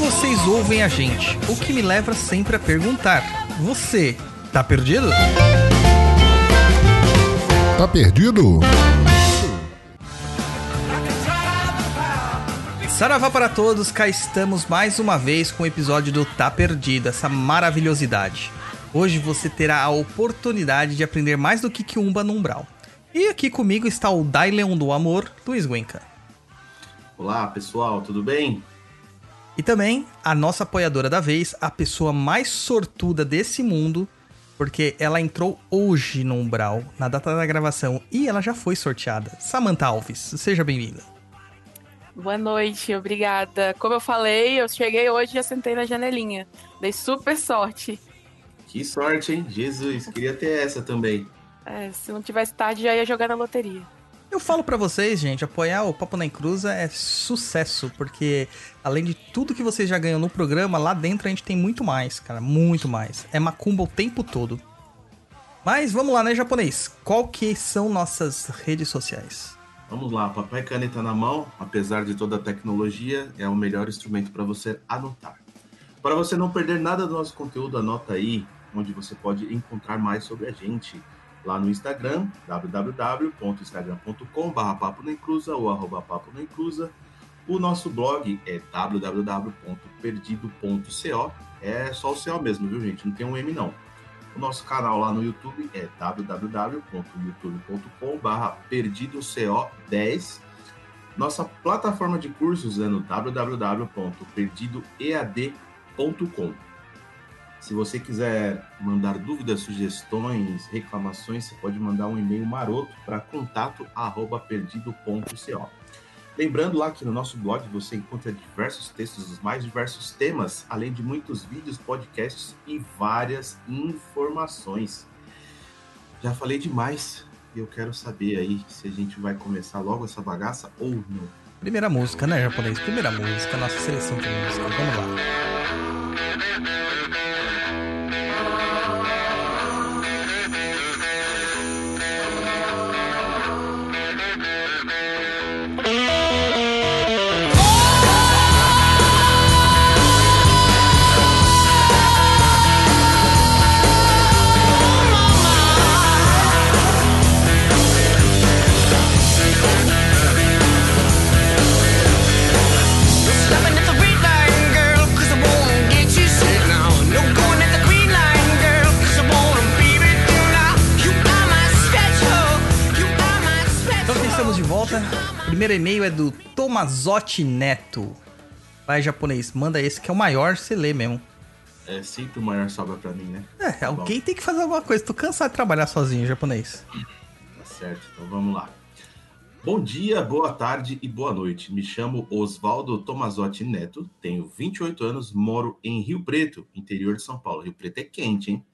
vocês ouvem a gente. O que me leva sempre a perguntar: você tá perdido? Tá perdido? Saravá para todos, cá estamos mais uma vez com o episódio do Tá Perdido, essa maravilhosidade. Hoje você terá a oportunidade de aprender mais do que Kiumba no Umbral. E aqui comigo está o Daileon do Amor, Luiz Guenca. Olá pessoal, tudo bem? E também a nossa apoiadora da vez, a pessoa mais sortuda desse mundo, porque ela entrou hoje no Umbral, na data da gravação, e ela já foi sorteada. Samantha Alves, seja bem-vinda. Boa noite, obrigada. Como eu falei, eu cheguei hoje e já sentei na janelinha. Dei super sorte. Que sorte, hein? Jesus, queria ter essa também. É, se não tivesse tarde, já ia jogar na loteria. Eu falo para vocês, gente, apoiar o Papo na Encruza é sucesso, porque além de tudo que vocês já ganham no programa, lá dentro a gente tem muito mais, cara, muito mais. É macumba o tempo todo. Mas vamos lá, né, japonês? Qual que são nossas redes sociais? Vamos lá, papai caneta na mão, apesar de toda a tecnologia, é o melhor instrumento para você anotar. Para você não perder nada do nosso conteúdo, anota aí onde você pode encontrar mais sobre a gente. Lá no Instagram, www.instagram.com.br papo ou arroba papo na inclusa. O nosso blog é www.perdido.co. É só o CO mesmo, viu, gente? Não tem um M, não. O nosso canal lá no YouTube é www.youtube.com.br perdidoco10. Nossa plataforma de cursos é no www.perdidoead.com. Se você quiser mandar dúvidas, sugestões, reclamações, você pode mandar um e-mail maroto para contato@perdido.co. Lembrando lá que no nosso blog você encontra diversos textos dos mais diversos temas, além de muitos vídeos, podcasts e várias informações. Já falei demais e eu quero saber aí se a gente vai começar logo essa bagaça ou não. Primeira música, né, japonês? Primeira música, nossa seleção de música. Vamos lá. Primeiro e-mail é do Tomazotti Neto. Vai, japonês, manda esse que é o maior, você lê mesmo. É sempre o maior sobra para mim, né? É, Tá bom. alguém tem que fazer alguma coisa. Tô cansado de trabalhar sozinho, japonês. Tá certo, então vamos lá. Bom dia, boa tarde e boa noite. Me chamo Oswaldo Tomazotti Neto, tenho 28 anos, moro em Rio Preto, interior de São Paulo. Rio Preto é quente, hein?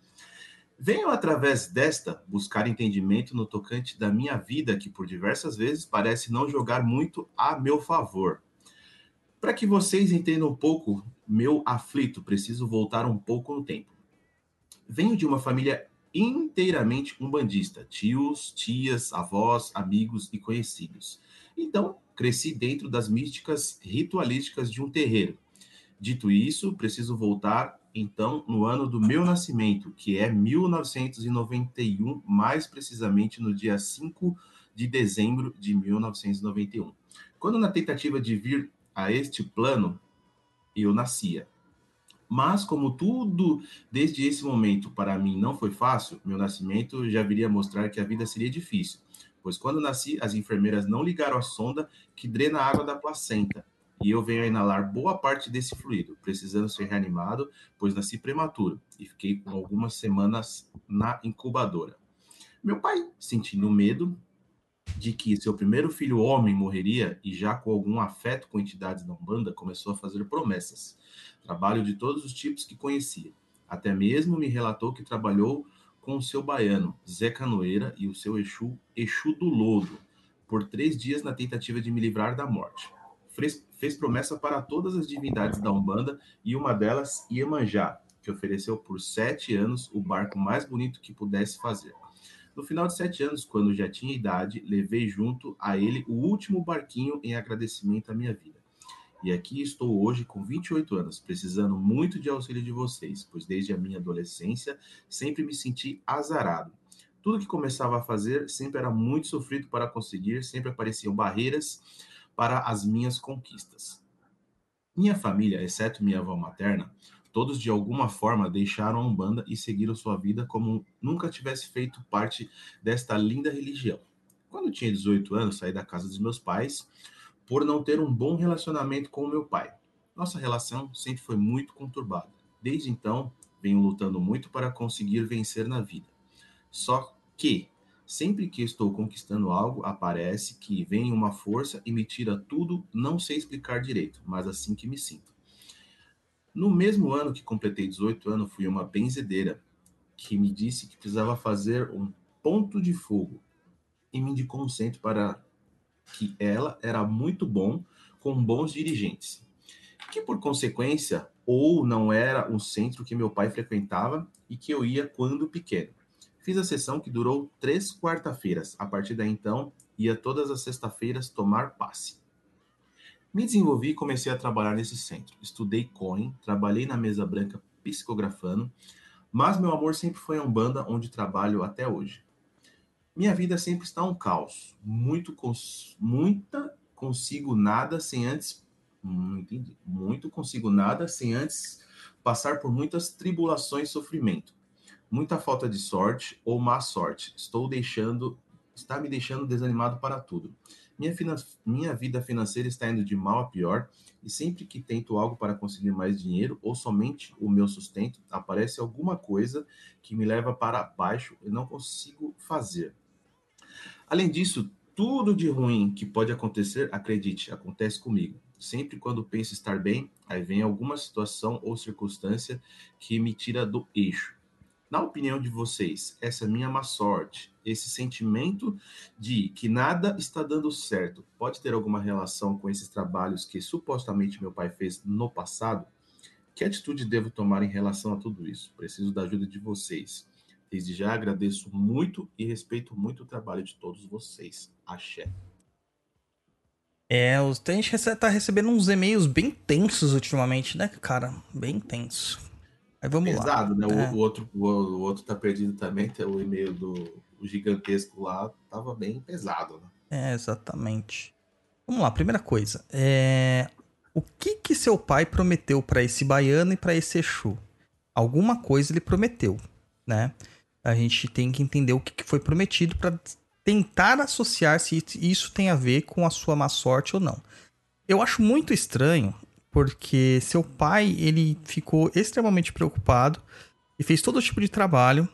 Venho através desta buscar entendimento no tocante da minha vida, que por diversas vezes parece não jogar muito a meu favor. Para que vocês entendam um pouco meu aflito, preciso voltar um pouco no tempo. Venho de uma família inteiramente umbandista, tios, tias, avós, amigos e conhecidos. Então, cresci dentro das místicas ritualísticas de um terreiro. Dito isso, preciso voltar então no ano do meu nascimento, que é 1991, mais precisamente no dia 5 de dezembro de 1991. Quando na tentativa de vir a este plano, eu nascia. Mas como tudo desde esse momento para mim não foi fácil, meu nascimento já viria mostrar que a vida seria difícil, pois quando nasci as enfermeiras não ligaram a sonda que drena a água da placenta, e eu venho a inalar boa parte desse fluido, precisando ser reanimado, pois nasci prematuro e fiquei com algumas semanas na incubadora. Meu pai, sentindo medo de que seu primeiro filho homem morreria e já com algum afeto com entidades da Umbanda, começou a fazer promessas. Trabalho de todos os tipos que conhecia. Até mesmo me relatou que trabalhou com o seu baiano, Zé Canoeira, e o seu Exu, Exu do Lodo, por três dias na tentativa de me livrar da morte. Fez, fez promessa para todas as divindades da Umbanda e uma delas, Iemanjá, que ofereceu por sete anos o barco mais bonito que pudesse fazer. No final de sete anos, quando já tinha idade, levei junto a ele o último barquinho em agradecimento à minha vida. E aqui estou hoje com 28 anos, precisando muito de auxílio de vocês, pois desde a minha adolescência sempre me senti azarado. Tudo que começava a fazer sempre era muito sofrido para conseguir, sempre apareciam barreiras para as minhas conquistas. Minha família, exceto minha avó materna, todos de alguma forma deixaram a Umbanda e seguiram sua vida como nunca tivesse feito parte desta linda religião. Quando tinha 18 anos, saí da casa dos meus pais por não ter um bom relacionamento com o meu pai. Nossa relação sempre foi muito conturbada. Desde então, venho lutando muito para conseguir vencer na vida. Só que, sempre que estou conquistando algo, aparece que vem uma força e me tira tudo, não sei explicar direito, mas assim que me sinto. No mesmo ano que completei 18 anos, fui uma benzedeira que me disse que precisava fazer um ponto de fogo e me indicou um centro para que ela era muito bom com bons dirigentes, que por consequência ou não era um centro que meu pai frequentava e que eu ia quando pequeno. Fiz a sessão que durou três quarta-feiras. A partir daí então, ia todas as sexta-feiras tomar passe. Me desenvolvi e comecei a trabalhar nesse centro. Estudei coin, trabalhei na mesa branca psicografando, mas meu amor sempre foi a Umbanda, onde trabalho até hoje. Minha vida sempre está um caos. Muito cons muita consigo nada sem antes. Entendi. Muito consigo nada sem antes passar por muitas tribulações e sofrimento. Muita falta de sorte ou má sorte. Estou deixando. Está me deixando desanimado para tudo. Minha, finan minha vida financeira está indo de mal a pior e sempre que tento algo para conseguir mais dinheiro ou somente o meu sustento, aparece alguma coisa que me leva para baixo e não consigo fazer. Além disso, tudo de ruim que pode acontecer, acredite, acontece comigo. Sempre quando penso estar bem, aí vem alguma situação ou circunstância que me tira do eixo. Na opinião de vocês, essa minha má sorte, esse sentimento de que nada está dando certo, pode ter alguma relação com esses trabalhos que supostamente meu pai fez no passado? Que atitude devo tomar em relação a tudo isso? Preciso da ajuda de vocês. Desde já agradeço muito e respeito muito o trabalho de todos vocês. Axé. É, a gente tá recebendo uns e-mails bem tensos ultimamente, né, cara? Bem tenso. Aí vamos lá. Pesado, né? O, É. o outro, o, o outro tá perdido também. Tem o e-mail do gigantesco lá. Tava bem pesado, né? É, exatamente. Vamos lá, primeira coisa. É... O que que seu pai prometeu pra esse baiano e pra esse Exu? Alguma coisa ele prometeu, né? A gente tem que entender o que que foi prometido pra tentar associar se isso tem a ver com a sua má sorte ou não. Eu acho muito estranho porque seu pai ele ficou extremamente preocupado e fez todo tipo de trabalho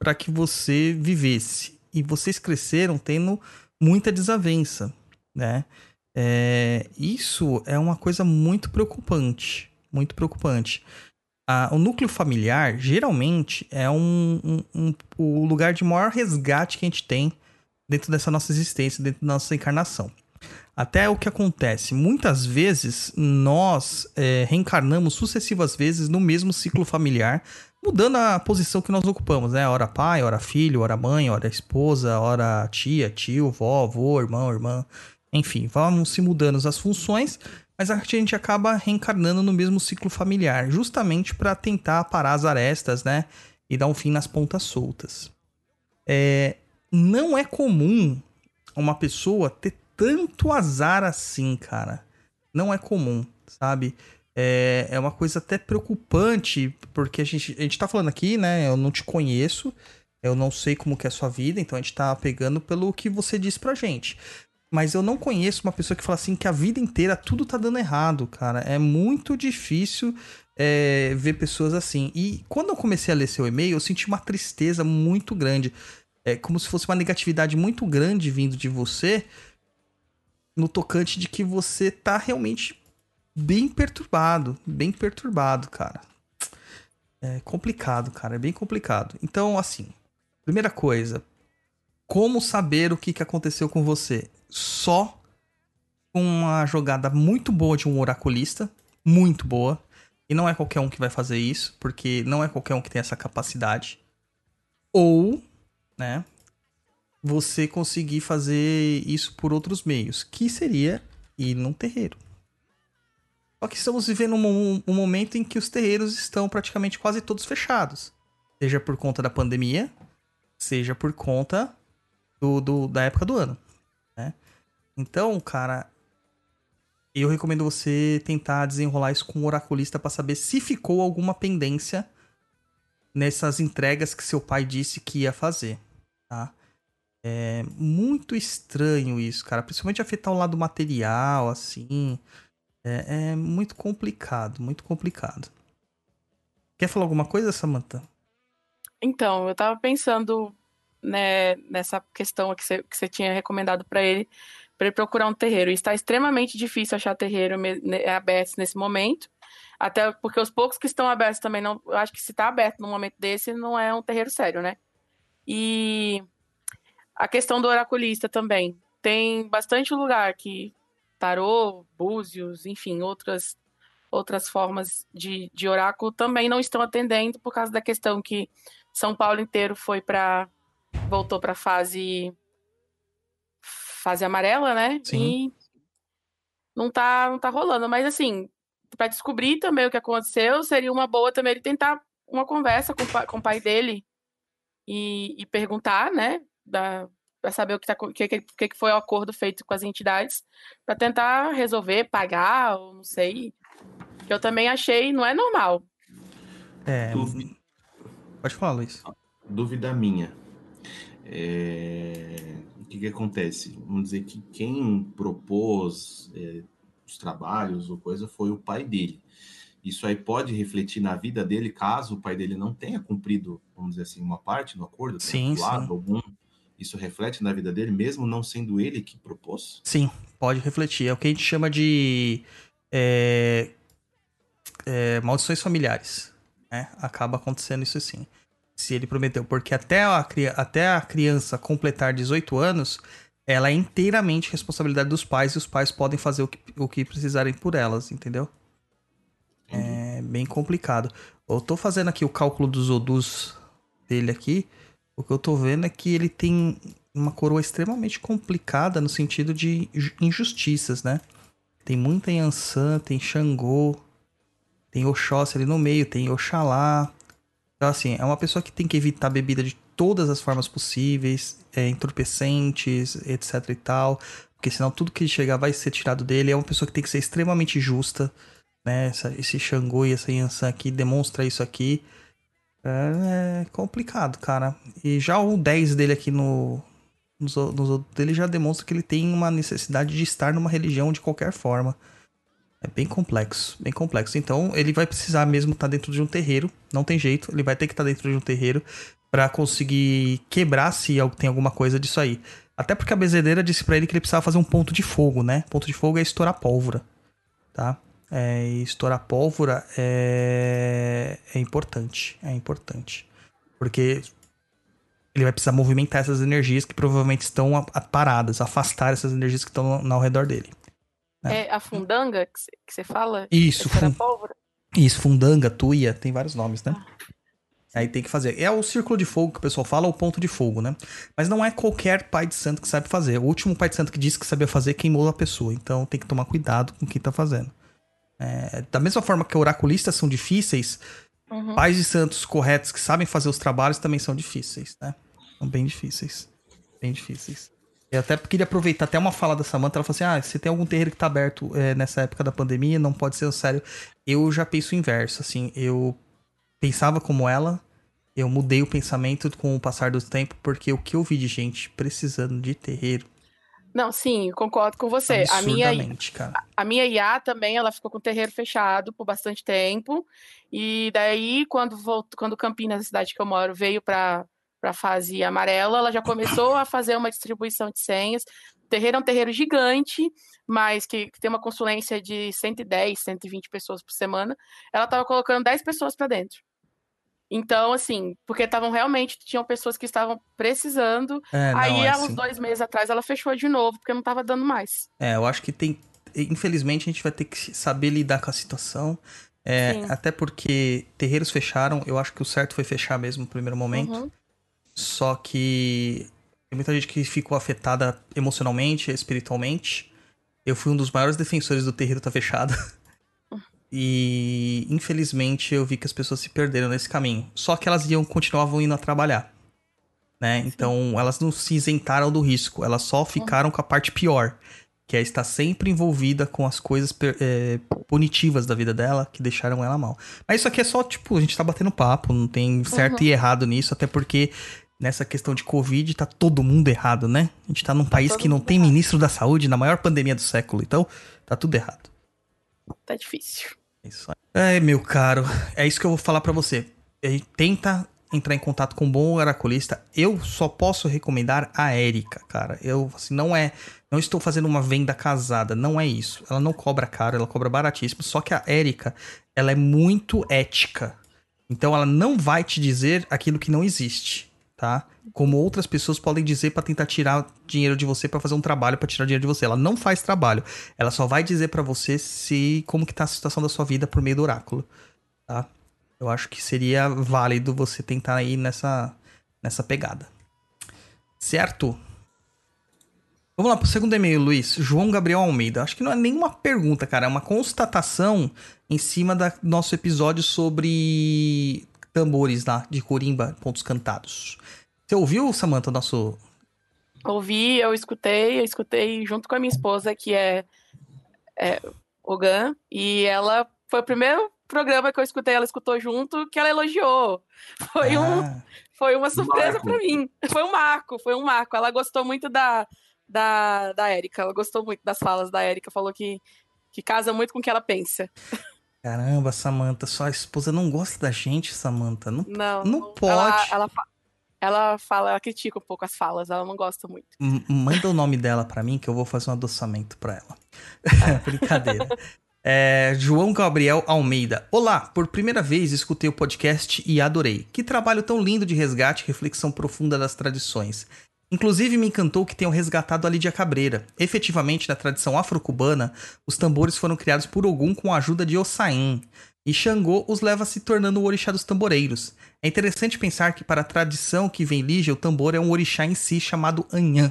para que você vivesse. E vocês cresceram tendo muita desavença, né? É, isso é uma coisa muito preocupante, muito preocupante. Ah, o núcleo familiar, geralmente, é um, um- um- o lugar de maior resgate que a gente tem dentro dessa nossa existência, dentro da nossa encarnação. Até o que acontece, muitas vezes nós é, reencarnamos sucessivas vezes no mesmo ciclo familiar, mudando a posição que nós ocupamos, né? Hora pai, hora filho, hora mãe, hora esposa, hora tia, tio, vó, avô, irmão, irmã. Enfim, vamos se mudando as funções, mas a gente acaba reencarnando no mesmo ciclo familiar, justamente para tentar parar as arestas, né? E dar um fim nas pontas soltas. É, não é comum uma pessoa ter tanto azar assim, cara. Não é comum, sabe? É, é uma coisa até preocupante, porque a gente, a gente tá falando aqui, né? Eu não te conheço, eu não sei como que é a sua vida, então a gente tá pegando pelo que você disse pra gente. Mas eu não conheço uma pessoa que fala assim que a vida inteira tudo tá dando errado, cara. É muito difícil é, ver pessoas assim. E quando eu comecei a ler seu e-mail, eu senti uma tristeza muito grande. É como se fosse uma negatividade muito grande vindo de você no tocante de que você tá realmente bem perturbado, bem perturbado, cara. É complicado, cara, é bem complicado. Então, assim, primeira coisa, como saber o que, que aconteceu com você? Só com uma jogada muito boa de um oraculista, muito boa. E não é qualquer um que vai fazer isso, porque não é qualquer um que tem essa capacidade. Ou, né, você conseguir fazer isso por outros meios, que seria ir num terreiro. Só que estamos vivendo um, um momento em que os terreiros estão praticamente quase todos fechados. Seja por conta da pandemia, seja por conta do, do- da época do ano. Né? Então, cara, eu recomendo você tentar desenrolar isso com o oraculista pra saber se ficou alguma pendência nessas entregas que seu pai disse que ia fazer, tá? É muito estranho isso, cara. Principalmente afetar o lado material, assim. É, é muito complicado, muito complicado. Quer falar alguma coisa, Samantha? Então, eu tava pensando né, nessa questão que você, que tinha recomendado pra ele, pra ele procurar um terreiro. E está extremamente difícil achar terreiro ne- abertos nesse momento. Até porque os poucos que estão abertos também não. Eu acho que se tá aberto num momento desse, não é um terreiro sério, né? E a questão do oraculista também. Tem bastante lugar que tarô, búzios, enfim, outras outras formas de, de oráculo também não estão atendendo por causa da questão que São Paulo inteiro foi para voltou para fase fase amarela, né? Sim. E não tá não tá rolando, mas assim, para descobrir também o que aconteceu, seria uma boa também ele tentar uma conversa com, com o pai dele e, e perguntar, né, da para saber o que, tá, que, que, que foi o acordo feito com as entidades, para tentar resolver, pagar, ou não sei. Que eu também achei, não é normal. É. Duvi- Pode falar, Luiz. Dúvida minha. É, O que, que acontece? Vamos dizer que quem propôs é, os trabalhos ou coisa foi o pai dele. Isso aí pode refletir na vida dele caso o pai dele não tenha cumprido, vamos dizer assim, uma parte do acordo, Sim, sim. algum. Isso reflete na vida dele, mesmo não sendo ele que propôs? Sim, pode refletir. É o que a gente chama de é, é, maldições familiares. Né? Acaba acontecendo isso sim. Se ele prometeu. Porque até a, até a criança completar 18 anos, ela é inteiramente responsabilidade dos pais e os pais podem fazer o que, o que precisarem por elas, entendeu? É bem complicado. Eu tô fazendo aqui o cálculo dos odus dele aqui. O que eu tô vendo é que ele tem uma coroa extremamente complicada no sentido de ju- injustiças, né? Tem muita Yansan, tem Xangô, tem Oxóssi ali no meio, tem Oxalá. Então, assim, é uma pessoa que tem que evitar bebida de todas as formas possíveis, é, entorpecentes, etc e tal. Porque senão tudo que chegar vai ser tirado dele. É uma pessoa que tem que ser extremamente justa, né? Essa- esse Xangô e essa Yansan aqui demonstra isso aqui. É, é complicado, cara. E já o 10 dele aqui no, nos, nos outros dele já demonstra que ele tem uma necessidade de estar numa religião de qualquer forma. É bem complexo, bem complexo. Então, ele vai precisar mesmo estar dentro de um terreiro, não tem jeito, ele vai ter que estar dentro de um terreiro pra conseguir quebrar se tem alguma coisa disso aí. Até porque a bezedeira disse pra ele que ele precisava fazer um ponto de fogo, né? Ponto de fogo é estourar pólvora, tá? É, e estourar pólvora é, é importante, é importante. Porque ele vai precisar movimentar essas energias que provavelmente estão a- a- paradas, afastar essas energias que estão ao redor dele. É a fundanga que você- fala? Isso, fun- pólvora? isso, fundanga, tuia, tem vários nomes, né? Aí tem que fazer. É o círculo de fogo que o pessoal fala, ou ponto de fogo, né? Mas não é qualquer pai de santo que sabe fazer. O último pai de santo que disse que sabia fazer queimou a pessoa. Então tem que tomar cuidado com quem tá fazendo. É, da mesma forma que oraculistas são difíceis, Uhum. pais de santos corretos que sabem fazer os trabalhos também são difíceis, né? São bem difíceis. Bem difíceis. Eu até queria aproveitar até uma fala da Samantha. Ela falou assim: ah, se tem algum terreiro que tá aberto é, nessa época da pandemia, não pode ser sério. Eu já penso o inverso, assim. Eu pensava como ela, eu mudei o pensamento com o passar do tempo, porque o que eu vi de gente precisando de terreiro. Não, sim, concordo com você. A minha, cara. a minha IA também, ela ficou com o terreiro fechado por bastante tempo. E daí, quando voltou, quando Campinas, a cidade que eu moro, veio para a fase amarela, ela já começou a fazer uma distribuição de senhas. O terreiro é um terreiro gigante, mas que, que tem uma consulência de 110, 120 pessoas por semana. Ela estava colocando 10 pessoas para dentro. Então, assim, porque estavam realmente, tinham pessoas que estavam precisando. É, não, Aí, é há assim. uns dois meses atrás, ela fechou de novo, porque não estava dando mais. É, eu acho que tem. Infelizmente, a gente vai ter que saber lidar com a situação. É, até porque terreiros fecharam, eu acho que o certo foi fechar mesmo no primeiro momento. Uhum. Só que tem muita gente que ficou afetada emocionalmente, espiritualmente. Eu fui um dos maiores defensores do terreiro tá fechado. E infelizmente eu vi que as pessoas se perderam nesse caminho. Só que elas iam continuavam indo a trabalhar. Né? Então elas não se isentaram do risco, elas só ficaram com a parte pior, que é estar sempre envolvida com as coisas é, punitivas da vida dela que deixaram ela mal. Mas isso aqui é só, tipo, a gente tá batendo papo, não tem certo e errado nisso, até porque nessa questão de Covid tá todo mundo errado, né? A gente tá num país todo que não tem errado. ministro da saúde na maior pandemia do século, então tá tudo errado. Tá difícil. É Isso aí. É, meu caro, é isso que eu vou falar pra você. Tenta entrar em contato com um bom oraculista. Eu só posso recomendar a Érica, cara. Eu, assim, não é. Não estou fazendo uma venda casada, não é isso. Ela não cobra caro, ela cobra baratíssimo. Só que a Érica, ela é muito ética. Então ela não vai te dizer aquilo que não existe, tá? Como outras pessoas podem dizer pra tentar tirar dinheiro de você pra fazer um trabalho pra tirar dinheiro de você. Ela não faz trabalho. Ela só vai dizer pra você se como que tá a situação da sua vida por meio do oráculo, tá? Eu acho que seria válido você tentar ir nessa nessa pegada. Certo? Vamos lá pro segundo e-mail, Luiz. João Gabriel Almeida. Acho que não é nenhuma pergunta, cara. É uma constatação em cima do nosso episódio sobre tambores lá de Corimba, pontos cantados. Você ouviu, Samantha, o nosso. Ouvi, eu escutei, eu escutei junto com a minha esposa, que é, é Ogan, e ela foi o primeiro programa que eu escutei, ela escutou junto, que ela elogiou. Foi, um, Ah, foi uma surpresa pra mim. Foi um marco, foi um marco. Ela gostou muito da, da, da Érica, ela gostou muito das falas da Érica, falou que, que casa muito com o que ela pensa. Caramba, Samantha, sua esposa não gosta da gente, Samantha. Não, Não, não Ela, pode. ela, fa- ela fala, ela critica um pouco as falas, ela não gosta muito. M- Manda o nome dela pra mim que eu vou fazer um adoçamento pra ela. Brincadeira. É, João Gabriel Almeida. Olá, por primeira vez escutei o podcast e adorei. Que trabalho tão lindo de resgate e reflexão profunda das tradições. Inclusive me encantou que tenham resgatado a Lídia Cabreira. Efetivamente, na tradição afro-cubana, os tambores foram criados por Ogum com a ajuda de Ossain. E Xangô os leva se tornando o orixá dos tamboreiros. É interessante pensar que para a tradição que vem Lígia, o tambor é um orixá em si chamado Anhã.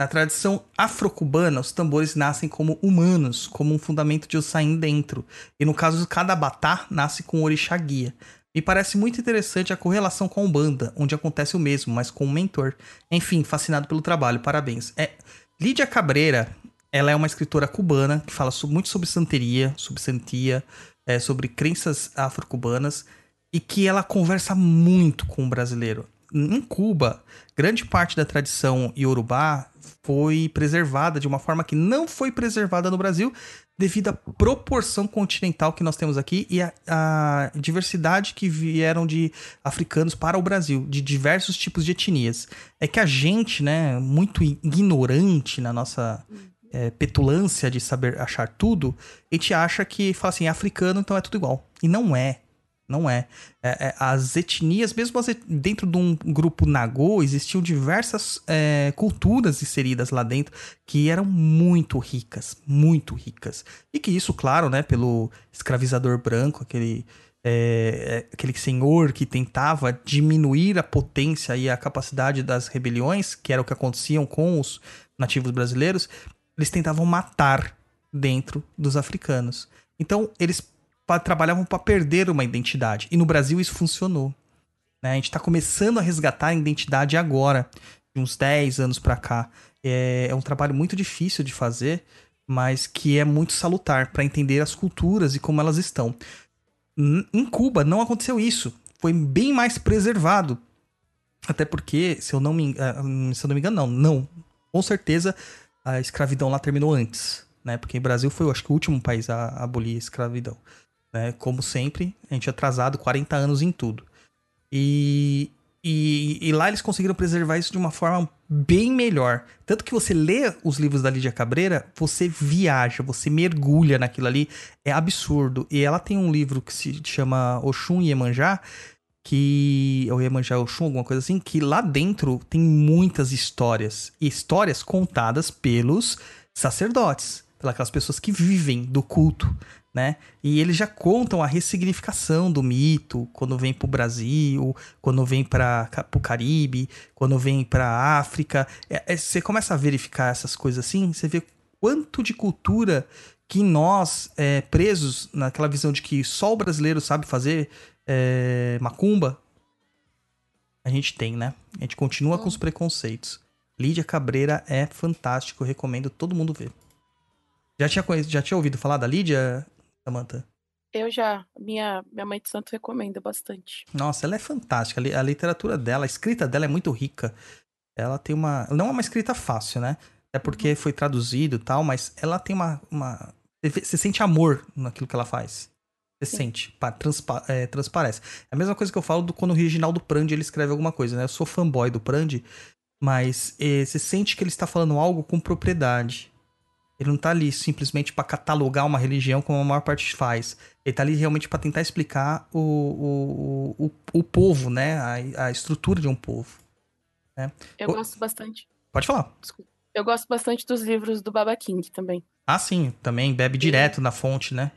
Na tradição afro-cubana, os tambores nascem como humanos, como um fundamento de Ossain dentro. E no caso, cada batá nasce com o orixá guia. Me parece muito interessante a correlação com a Umbanda, onde acontece o mesmo, mas com um mentor. Enfim, fascinado pelo trabalho, parabéns. É, Lídia Cabreira, ela é uma escritora cubana que fala muito sobre santeria, sobre santia, é, sobre crenças afro-cubanas e que ela conversa muito com o brasileiro. Em Cuba, grande parte da tradição iorubá foi preservada de uma forma que não foi preservada no Brasil devido à proporção continental que nós temos aqui e a, a diversidade que vieram de africanos para o Brasil, de diversos tipos de etnias. É que a gente, né, muito ignorante na nossa é, petulância de saber achar tudo, a gente acha que fala assim, é africano, então é tudo igual. E não é. Não é. É, é, as etnias, mesmo as et- dentro de um grupo Nagô, existiam diversas é, culturas inseridas lá dentro que eram muito ricas, muito ricas. E que isso, claro, né, pelo escravizador branco, aquele, é, é, aquele senhor que tentava diminuir a potência e a capacidade das rebeliões, que era o que aconteciam com os nativos brasileiros, eles tentavam matar dentro dos africanos. Então, eles pa- trabalhavam para perder uma identidade. E no Brasil isso funcionou. né? A gente está começando a resgatar a identidade agora, de uns 10 anos para cá. É, é um trabalho muito difícil de fazer, mas que é muito salutar para entender as culturas e como elas estão. Em Cuba não aconteceu isso. Foi bem mais preservado. Até porque, se eu não me, en- ah, hum, se eu não me engano, não, não. Com certeza a escravidão lá terminou antes, né? Porque o Brasil foi, eu acho que, o último país a abolir a escravidão. Né? Como sempre, a gente é atrasado 40 anos em tudo. E, e, e lá eles conseguiram preservar isso de uma forma bem melhor. Tanto que você lê os livros da Lídia Cabreira, você viaja, você mergulha naquilo ali. É absurdo. E ela tem um livro que se chama Oxum e Iemanjá, que. Ou Iemanjá Oxum, alguma coisa assim, que lá dentro tem muitas histórias. Histórias contadas pelos sacerdotes, pelas pessoas que vivem do culto né? E eles já contam a ressignificação do mito quando vem pro Brasil, quando vem para o Caribe, quando vem pra África. É, é, você começa a verificar essas coisas assim, você vê quanto de cultura que nós, é, presos naquela visão de que só o brasileiro sabe fazer é, macumba, a gente tem, né? A gente continua com os preconceitos. Lídia Cabreira é fantástico, recomendo todo mundo ver. Já tinha, já tinha ouvido falar da Lídia, Samantha? Eu já. Minha, minha mãe de santo recomenda bastante. Nossa, ela é fantástica. A li- A literatura dela, a escrita dela é muito rica. Ela tem uma. Não é uma escrita fácil, né? É porque foi traduzido e tal, mas ela tem uma. uma... Você sente amor naquilo que ela faz. Você Sim. sente, pa- transpa- é, transparece. É a mesma coisa que eu falo do quando o Reginaldo Prandi ele escreve alguma coisa, né? Eu sou fanboy do Prandi, mas eh, você sente que ele está falando algo com propriedade. Ele não tá ali simplesmente para catalogar uma religião como a maior parte faz. Ele tá ali realmente para tentar explicar o, o, o, o povo, né? A, a estrutura de um povo. Eu Ô- gosto bastante. Pode falar. Desculpa. Eu gosto bastante dos livros do Baba King também. Ah, sim, também bebe direto na fonte, né?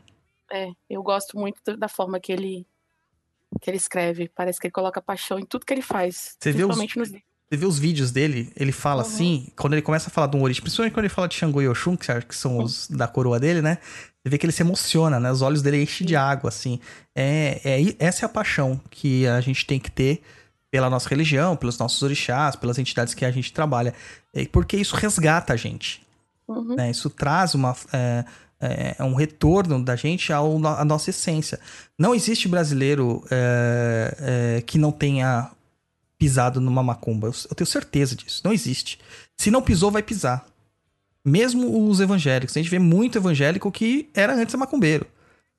É, eu gosto muito da- forma que ele que ele escreve. Parece que ele coloca paixão em tudo que ele faz. Você vê os- nos livros. Você vê os vídeos dele, ele fala Uhum. assim, quando ele começa a falar de um orixá, principalmente quando ele fala de Xangô e Oxum, que são os da coroa dele, né? Você vê que ele se emociona, né? Os olhos dele enchem de água, assim. É, é, essa é a paixão que a gente tem que ter pela nossa religião, pelos nossos orixás, pelas entidades que a gente trabalha. É, Porque isso resgata a gente. Uhum. né? Isso traz uma, é, é, é um retorno da gente ao, à nossa essência. Não existe brasileiro é, é, que não tenha pisado numa macumba. Eu, eu tenho certeza disso. Não existe. Se não pisou, vai pisar. Mesmo os evangélicos. A gente vê muito evangélico que era antes macumbeiro.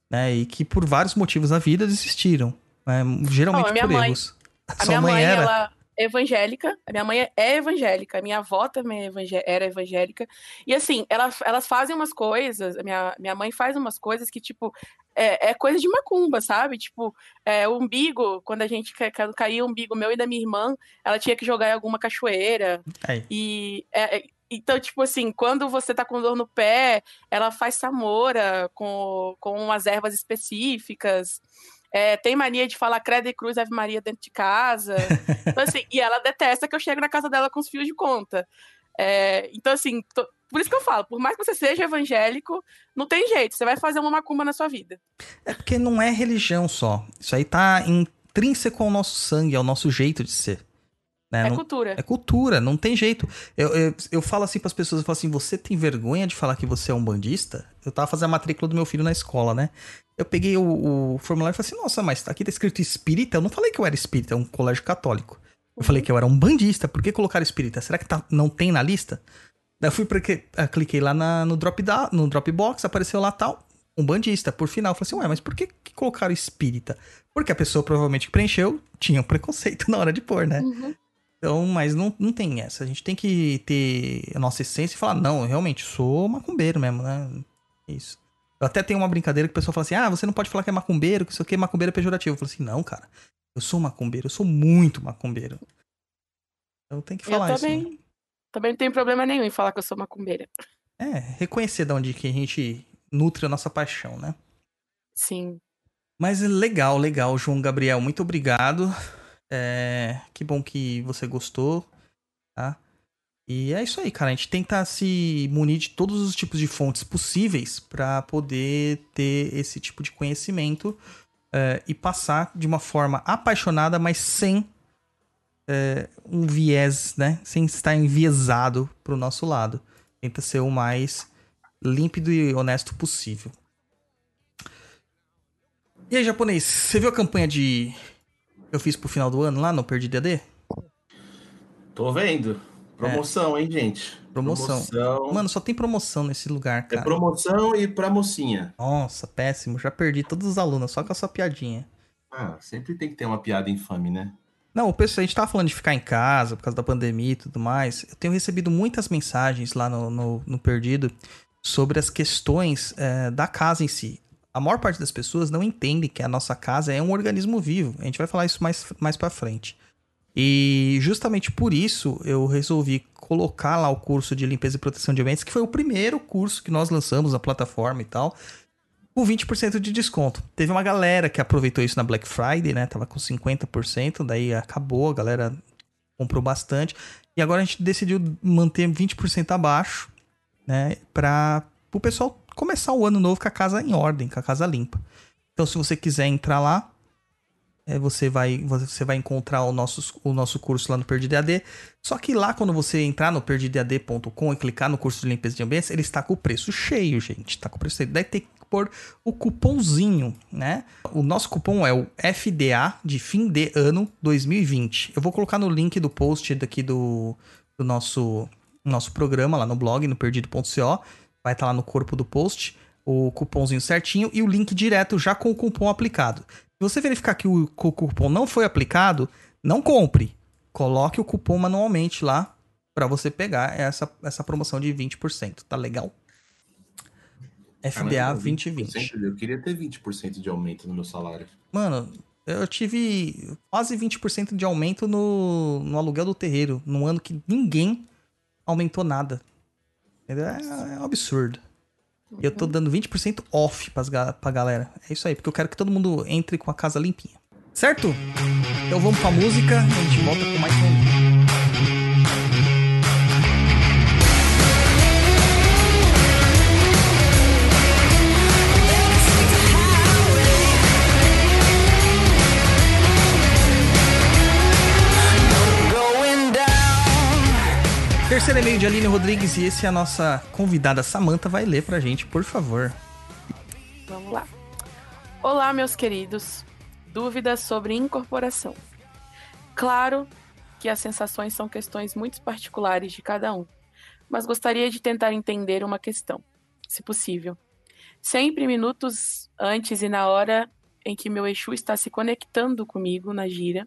Né? E que por vários motivos na vida desistiram. né? Geralmente Não, por mãe- erros. A Sua minha mãe, era? ela evangélica. A minha mãe é evangélica. A minha avó também é era evangélica. E assim, ela, elas fazem umas coisas. A minha, minha mãe faz umas coisas que, tipo, é, é coisa de macumba, sabe? Tipo, é, o umbigo, quando a gente ca- ca- caía o umbigo meu e da minha irmã, ela tinha que jogar em alguma cachoeira. Aí. E é, é, então, tipo assim, quando você tá com dor no pé, ela faz samora com, com umas ervas específicas. É, tem mania de falar credo e cruz Ave Maria dentro de casa. Então, assim, e ela detesta que eu chego na casa dela com os fios de conta. É, então, assim, tô- por isso que eu falo, por mais que você seja evangélico, não tem jeito, você vai fazer uma macumba na sua vida. É porque não é religião só. Isso aí tá intrínseco ao nosso sangue, ao nosso jeito de ser. Né? É Não- cultura. é cultura, não tem jeito. Eu, eu, eu falo assim pras pessoas, eu falo assim, você tem vergonha de falar que você é um bandista? Eu tava fazendo a matrícula do meu filho na escola, né? Eu peguei o, o formulário e falei assim, nossa, mas aqui tá escrito espírita? Eu não falei que eu era espírita, é um colégio católico. Eu falei que eu era um bandista, por que colocar espírita? Será que tá- não tem na lista? Daí eu fui porque ah, cliquei lá na- no, drop da, no Dropbox, apareceu lá tal, um bandista. Por final, eu falei assim, ué, mas por que, que colocaram espírita? Porque a pessoa provavelmente que preencheu tinha um preconceito na hora de pôr, né? Uhum. Então, mas não, não tem essa. A gente tem que ter a nossa essência e falar, não, eu realmente sou macumbeiro mesmo, né? Isso. Eu até tenho uma brincadeira que o pessoal fala assim, ah, você não pode falar que é macumbeiro, que isso aqui é macumbeiro é pejorativo. Eu falo assim, não, cara, eu sou macumbeiro, eu sou muito macumbeiro. Então tem que falar eu isso. né? também, também não tenho problema nenhum em falar que eu sou macumbeira. É, reconhecer de onde que a gente nutre a nossa paixão, né? Sim. Mas legal, legal, João Gabriel, muito obrigado. É, que bom que você gostou, tá? E é isso aí, cara. A gente tenta se munir de todos os tipos de fontes possíveis para poder ter esse tipo de conhecimento é, e passar de uma forma apaixonada, mas sem é, um viés, né? Sem estar enviesado pro nosso lado. Tenta ser o mais límpido e honesto possível. E aí, japonês, você viu a campanha de. Eu fiz pro final do ano lá no Perdi DD? Tô vendo. Promoção, hein, gente? Promoção. Promoção. Mano, só tem promoção nesse lugar, é cara. promoção e pra mocinha. Nossa, péssimo. Já perdi todos os alunos, só com a sua piadinha. Ah, sempre tem que ter uma piada infame, né? Não, o pessoal, a gente tava falando de ficar em casa por causa da pandemia e tudo mais. Eu tenho recebido muitas mensagens lá no, no, no Perdido sobre as questões é, da casa em si. A maior parte das pessoas não entende que a nossa casa é um organismo vivo. A gente vai falar isso mais, mais pra frente. E justamente por isso eu resolvi colocar lá o curso de limpeza e proteção de ambientes, que foi o primeiro curso que nós lançamos na plataforma e tal, com 20% de desconto. Teve uma galera que aproveitou isso na Black Friday, né? Tava com 50%, daí acabou, a galera comprou bastante. E agora a gente decidiu manter 20% abaixo, né? Pra o pessoal começar o ano novo com a casa em ordem, com a casa limpa. Então, se você quiser entrar lá, é, você, vai, você vai encontrar o nosso, o nosso curso lá no Perdido EAD. Só que lá, quando você entrar no perdidoead.com e clicar no curso de limpeza de ambientes, ele está com o preço cheio, gente. Está com o preço cheio. Daí tem que pôr o cupomzinho, né? O nosso cupom é o FDA de fim de ano 2020. Eu vou colocar no link do post daqui do, do nosso, nosso programa lá no blog, no perdido.co. Vai estar lá no corpo do post o cupomzinho certinho e o link direto já com o cupom aplicado. Se você verificar que o, cupom não foi aplicado, não compre. Coloque o cupom manualmente lá para você pegar essa, essa promoção de 20%. Tá legal? FDA Caramba, 2020. 20%, Eu queria ter 20% de aumento no meu salário. Mano, eu tive quase 20% de aumento no, no aluguel do terreiro, num ano que ninguém aumentou nada. É, é um absurdo. E eu tô dando 20% off pras, pra galera. É isso aí, porque eu quero que todo mundo entre com a casa limpinha. Certo? Então vamos pra música a gente volta com mais um. Terceiro e-mail de Aline Rodrigues e esse é a nossa convidada Samantha vai ler pra gente, por favor. Vamos lá. Olá, meus queridos. Dúvidas sobre incorporação. Claro que as sensações são questões muito particulares de cada um, mas gostaria de tentar entender uma questão, se possível. Sempre minutos antes e na hora em que meu Exu está se conectando comigo na gira,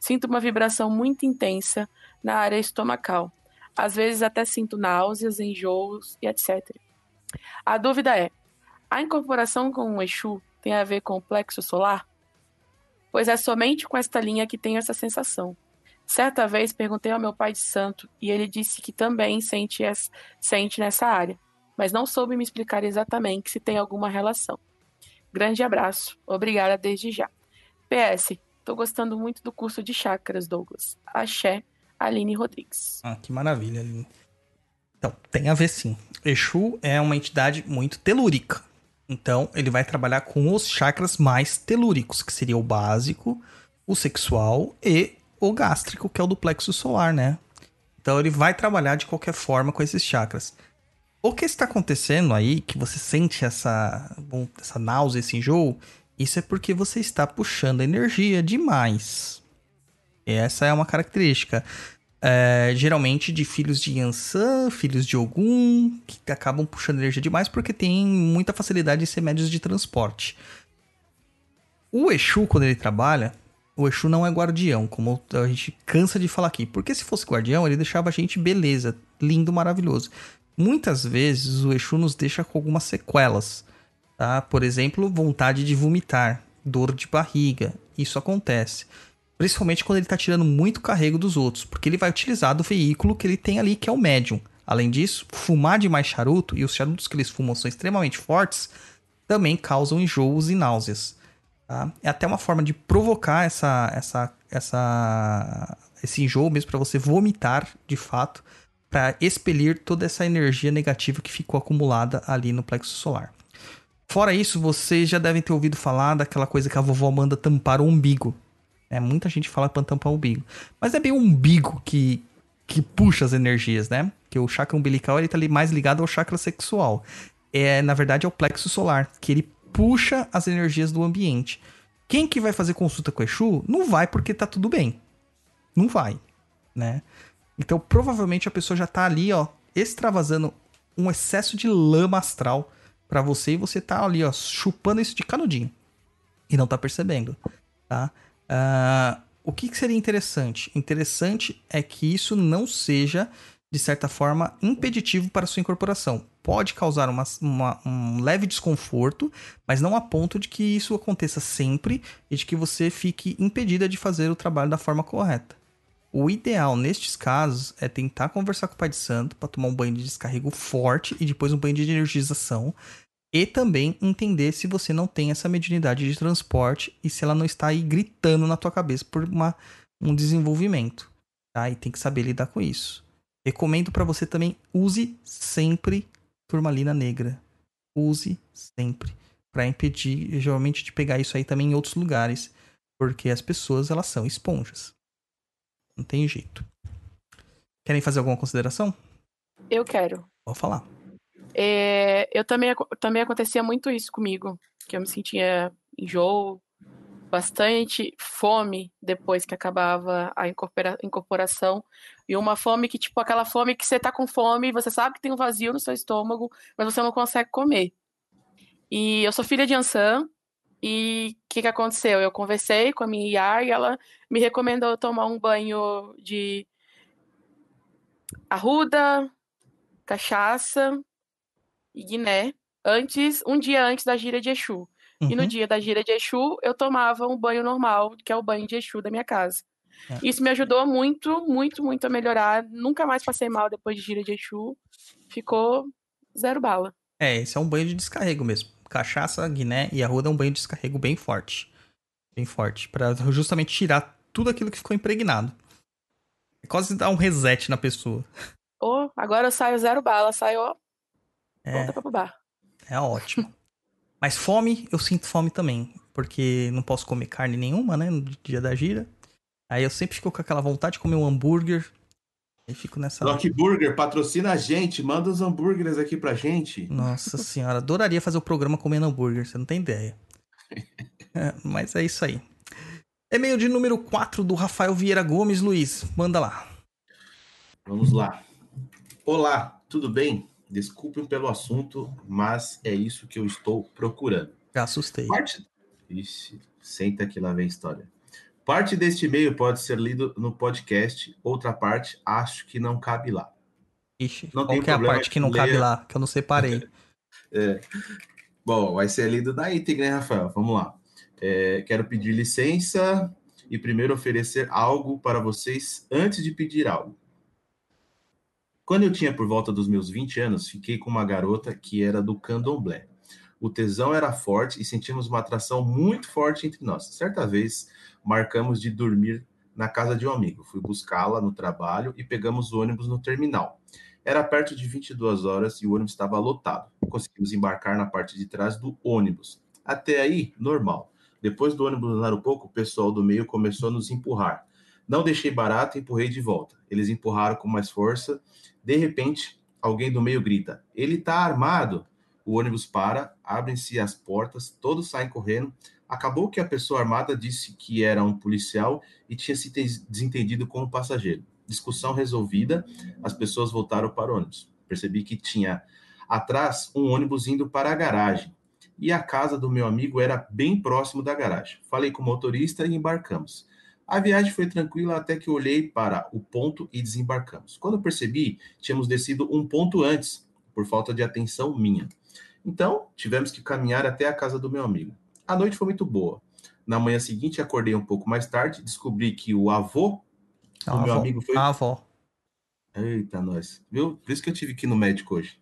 sinto uma vibração muito intensa na área estomacal. Às vezes até sinto náuseas, enjoos e etc. A dúvida é: a incorporação com o Exu tem a ver com o plexo solar? Pois é somente com esta linha que tenho essa sensação. Certa vez perguntei ao meu pai de santo e ele disse que também sente, es- sente nessa área, mas não soube me explicar exatamente se tem alguma relação. Grande abraço, obrigada desde já. PS, tô gostando muito do curso de chakras, Douglas. Axé, Aline Rodrigues. Ah, que maravilha, Aline. Então, tem a ver sim. Exu é uma entidade muito telúrica. Então, ele vai trabalhar com os chakras mais telúricos, que seria o básico, o sexual e o gástrico, que é o do plexo solar, né? Então, ele vai trabalhar de qualquer forma com esses chakras. O que está acontecendo aí, que você sente essa, essa náusea, esse enjoo, isso é porque você está puxando energia demais. Essa é uma característica. É, geralmente de filhos de Yansan, filhos de Ogum, que acabam puxando energia demais porque tem muita facilidade em ser médios de transporte. O Exu, quando ele trabalha, o Exu não é guardião, como a gente cansa de falar aqui. Porque se fosse guardião, ele deixava a gente beleza, lindo, maravilhoso. Muitas vezes o Exu nos deixa com algumas sequelas. Tá? Por exemplo, vontade de vomitar, dor de barriga. Isso acontece. Principalmente quando ele está tirando muito carrego dos outros, porque ele vai utilizar do veículo que ele tem ali, que é o médium. Além disso, fumar demais charuto, e os charutos que eles fumam são extremamente fortes, também causam enjoos e náuseas. tá? É até uma forma de provocar essa, essa, essa, esse enjoo mesmo para você vomitar de fato, para expelir toda essa energia negativa que ficou acumulada ali no plexo solar. Fora isso, vocês já devem ter ouvido falar daquela coisa que a vovó manda tampar o umbigo. É, muita gente fala pra tampar o umbigo. Mas é bem o umbigo que, que puxa as energias, né? Que o chakra umbilical ele tá mais ligado ao chakra sexual. É, na verdade, é o plexo solar, que ele puxa as energias do ambiente. Quem que vai fazer consulta com o Exu não vai porque tá tudo bem. Não vai, né? Então, provavelmente a pessoa já tá ali, ó, extravasando um excesso de lama astral pra você e você tá ali, ó, chupando isso de canudinho. E não tá percebendo, tá? Ah, o que, que seria interessante? Interessante é que isso não seja, de certa forma, impeditivo para sua incorporação. Pode causar uma- uma- um leve desconforto, mas não a ponto de que isso aconteça sempre e de que você fique impedida de fazer o trabalho da forma correta. O ideal nestes casos é tentar conversar com o Pai de Santo para tomar um banho de descarrego forte e depois um banho de energização e também entender se você não tem essa mediunidade de transporte e se ela não está aí gritando na tua cabeça por uma, um desenvolvimento, tá? E tem que saber lidar com isso. Recomendo para você também use sempre turmalina negra. use sempre. Pra impedir, geralmente, de pegar isso aí também em outros lugares. Porque as pessoas, elas são esponjas. Não tem jeito. Querem fazer alguma consideração? Eu quero. Vou falar. É, eu também, também acontecia muito isso comigo, que eu me sentia enjoo, bastante fome depois que acabava a incorpora- incorporação. E uma fome que, tipo, aquela fome que você tá com fome, você sabe que tem um vazio no seu estômago, mas você não consegue comer. E eu sou filha de Ansan, e o que, que aconteceu? Eu conversei com a minha IA e ela me recomendou tomar um banho de arruda, cachaça e Guiné antes, um dia antes da gira de Exu. E no Uhum. dia da gira de Exu, eu tomava um banho normal, que é o banho de Exu da minha casa. É. Isso me ajudou muito, muito, muito a melhorar. Nunca mais passei mal depois de gira de Exu. Ficou zero bala. É, esse é um banho de descarrego mesmo. Cachaça, Guiné e arruda é um banho de descarrego bem forte. Bem forte. Pra justamente tirar tudo aquilo que ficou impregnado. É quase dar um reset na pessoa. Ô, agora eu saio zero bala, saio, ó, É, volta pro bar. é ótimo. Mas fome, eu sinto fome também. Porque não posso comer carne nenhuma, né? No dia da gira. Aí eu sempre fico com aquela vontade de comer um hambúrguer. Aí fico nessa. Rock Burger, patrocina a gente, manda os hambúrgueres aqui pra gente. Nossa senhora, adoraria fazer o programa comendo hambúrguer, você não tem ideia. É, mas é isso aí. E-mail de número 4 do Rafael Vieira Gomes, Luiz. Manda lá. Vamos lá. Olá, tudo bem? Desculpem pelo assunto, mas é isso que eu estou procurando. Já assustei. Parte. Ixi, senta que lá vem a história. Parte deste e-mail pode ser lido no podcast, outra parte acho que não cabe lá. Ixi, Não qual tem que é a parte que não leia. cabe lá, que eu não separei? Bom, vai ser lido na íntegra, né, Rafael? Vamos lá. É, quero pedir licença e primeiro oferecer algo para vocês antes de pedir algo. Quando eu tinha por volta dos meus 20 anos, fiquei com uma garota que era do candomblé. O tesão era forte e sentimos uma atração muito forte entre nós. Certa vez, marcamos de dormir na casa de um amigo. Fui buscá-la no trabalho e pegamos o ônibus no terminal. Era perto de 22 horas e o ônibus estava lotado. Conseguimos embarcar na parte de trás do ônibus. Até aí, normal. Depois do ônibus andar um pouco, o pessoal do meio começou a nos empurrar. Não deixei barato e empurrei de volta. Eles empurraram com mais força. De repente, alguém do meio grita: Ele tá armado! O ônibus para, abrem-se as portas, todos saem correndo. Acabou que a pessoa armada disse que era um policial e tinha se te- desentendido com o passageiro. Discussão resolvida, as pessoas voltaram para o ônibus. Percebi que tinha atrás um ônibus indo para a garagem. E a casa do meu amigo era bem próximo da garagem. Falei com o motorista e embarcamos. A viagem foi tranquila até que olhei para o ponto e desembarcamos. Quando eu percebi, tínhamos descido um ponto antes, por falta de atenção minha. Então, tivemos que caminhar até a casa do meu amigo. A noite foi muito boa. Na manhã seguinte, acordei um pouco mais tarde, descobri que o avô A o meu amigo foi A avó. Eita, nós. Viu? Por isso que eu tive que ir no médico hoje.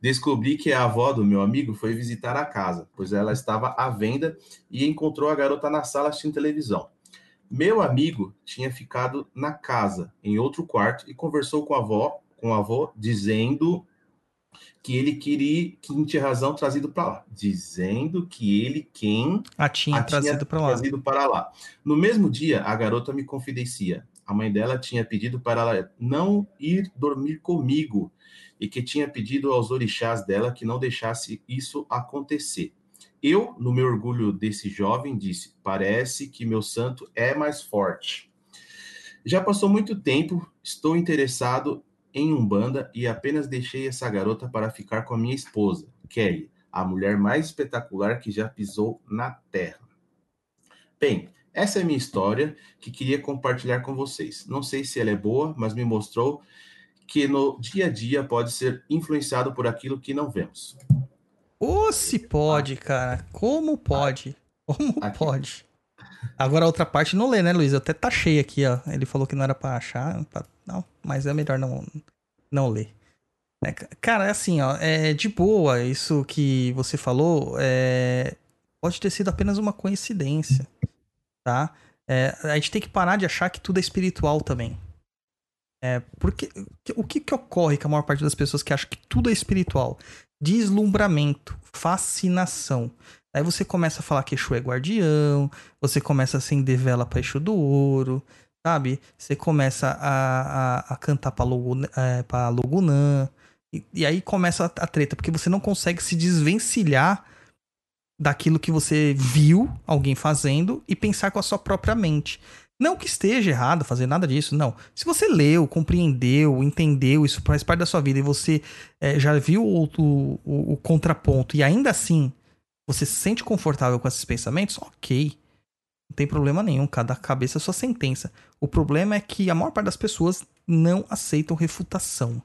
Descobri que a avó do meu amigo foi visitar a casa, pois ela estava à venda e encontrou a garota na sala assistindo televisão. Meu amigo tinha ficado na casa, em outro quarto, e conversou com a avó, com a avó, dizendo que ele queria quem tinha razão trazido para lá. Dizendo que ele quem A tinha a trazido pra lá. trazido para lá. No mesmo dia, a garota me confidencia. A mãe dela tinha pedido para ela não ir dormir comigo e que tinha pedido aos orixás dela que não deixasse isso acontecer. Eu, no meu orgulho desse jovem, disse: parece que meu santo é mais forte. Já passou muito tempo, estou interessado em Umbanda e apenas deixei essa garota para ficar com a minha esposa, Kelly, a mulher mais espetacular que já pisou na Terra. Bem, essa é a minha história que queria compartilhar com vocês. Não sei se ela é boa, mas me mostrou que no dia a dia pode ser influenciado por aquilo que não vemos. Ô, se pode, cara. Como pode? Como Aqui. pode? Agora a outra parte não lê, né, Luiz? Eu até taxei aqui, ó. Ele falou que não era pra achar. pra- Não, mas é melhor não, não ler. É, ca- cara, é assim, ó. É de boa isso que você falou. É, pode ter sido apenas uma coincidência, tá? É, a gente tem que parar de achar que tudo é espiritual também. É, porque o que, que ocorre com a maior parte das pessoas que acham que tudo é espiritual? Deslumbramento, fascinação. Aí você começa a falar que Exu é guardião, você começa a acender vela pra Exu do ouro, sabe? Você começa a, a, a cantar pra, Logu, é, Logunã. E, e aí começa a treta, porque você não consegue se desvencilhar daquilo que você viu alguém fazendo e pensar com a sua própria mente. Não que esteja errado fazer nada disso, não. Se você leu, compreendeu, entendeu, isso faz parte da sua vida e você é, já viu o, o, o, contraponto e ainda assim você se sente confortável com esses pensamentos, ok. Não tem problema nenhum, cada cabeça é sua sentença. O problema é que a maior parte das pessoas não aceitam refutação.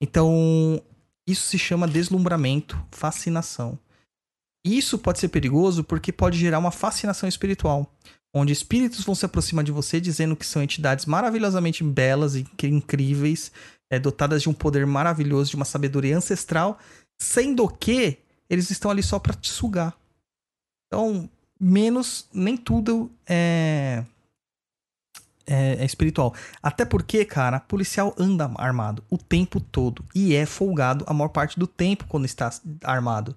Então, isso se chama deslumbramento, fascinação. Isso pode ser perigoso porque pode gerar uma fascinação espiritual, onde espíritos vão se aproximar de você dizendo que são entidades maravilhosamente belas e incríveis, é, dotadas de um poder maravilhoso, de uma sabedoria ancestral, sendo que eles estão ali só para te sugar. Então, menos, nem tudo é, é, é espiritual. Até porque, cara, policial anda armado o tempo todo e é folgado a maior parte do tempo quando está armado.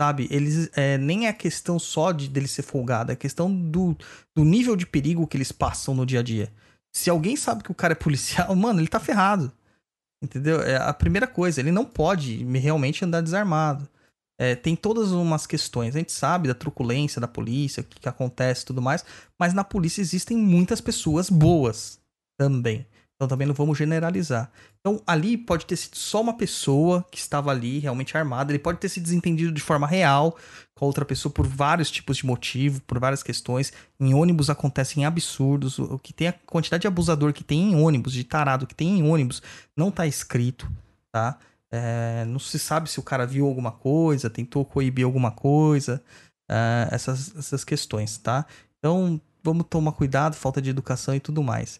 Sabe? Eles é, nem é questão só de dele ser folgado, é questão do, do nível de perigo que eles passam no dia a dia. Se alguém sabe que o cara é policial, mano, ele tá ferrado. Entendeu? É a primeira coisa, ele não pode realmente andar desarmado. É, tem todas umas questões. A gente sabe da truculência da polícia, o que, que acontece e tudo mais. Mas na polícia existem muitas pessoas boas também. Então também não vamos generalizar. Então ali pode ter sido só uma pessoa que estava ali realmente armada. Ele pode ter se desentendido de forma real com outra pessoa por vários tipos de motivo, por várias questões. Em ônibus acontecem absurdos. O que tem a quantidade de abusador que tem em ônibus, de tarado que tem em ônibus, não tá escrito, tá? É, não se sabe se o cara viu alguma coisa, tentou coibir alguma coisa, é, essas, essas questões, tá? Então vamos tomar cuidado, falta de educação e tudo mais.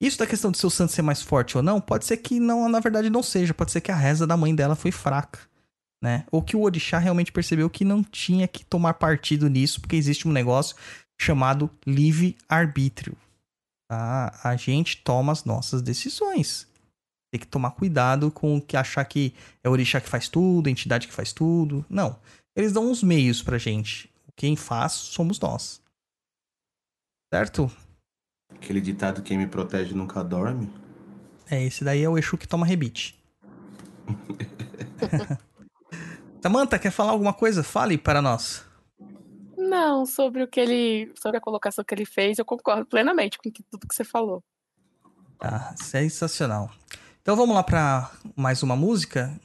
Isso da questão de seu santo ser mais forte ou não, pode ser que não, na verdade não seja, pode ser que a reza da mãe dela foi fraca, né? Ou que o Orixá realmente percebeu que não tinha que tomar partido nisso, porque existe um negócio chamado livre arbítrio. Tá? A gente toma as nossas decisões. Tem que tomar cuidado com que achar que é o orixá que faz tudo, a entidade que faz tudo. Não. Eles dão uns meios pra gente. Quem faz somos nós. Certo? Aquele ditado quem me protege nunca dorme. É, esse daí é o Exu que toma rebite. Samantha, quer falar alguma coisa? Fale para nós. Não, sobre o que ele. Sobre a colocação que ele fez, eu concordo plenamente com tudo que você falou. Ah, sensacional. Então vamos lá para mais uma música.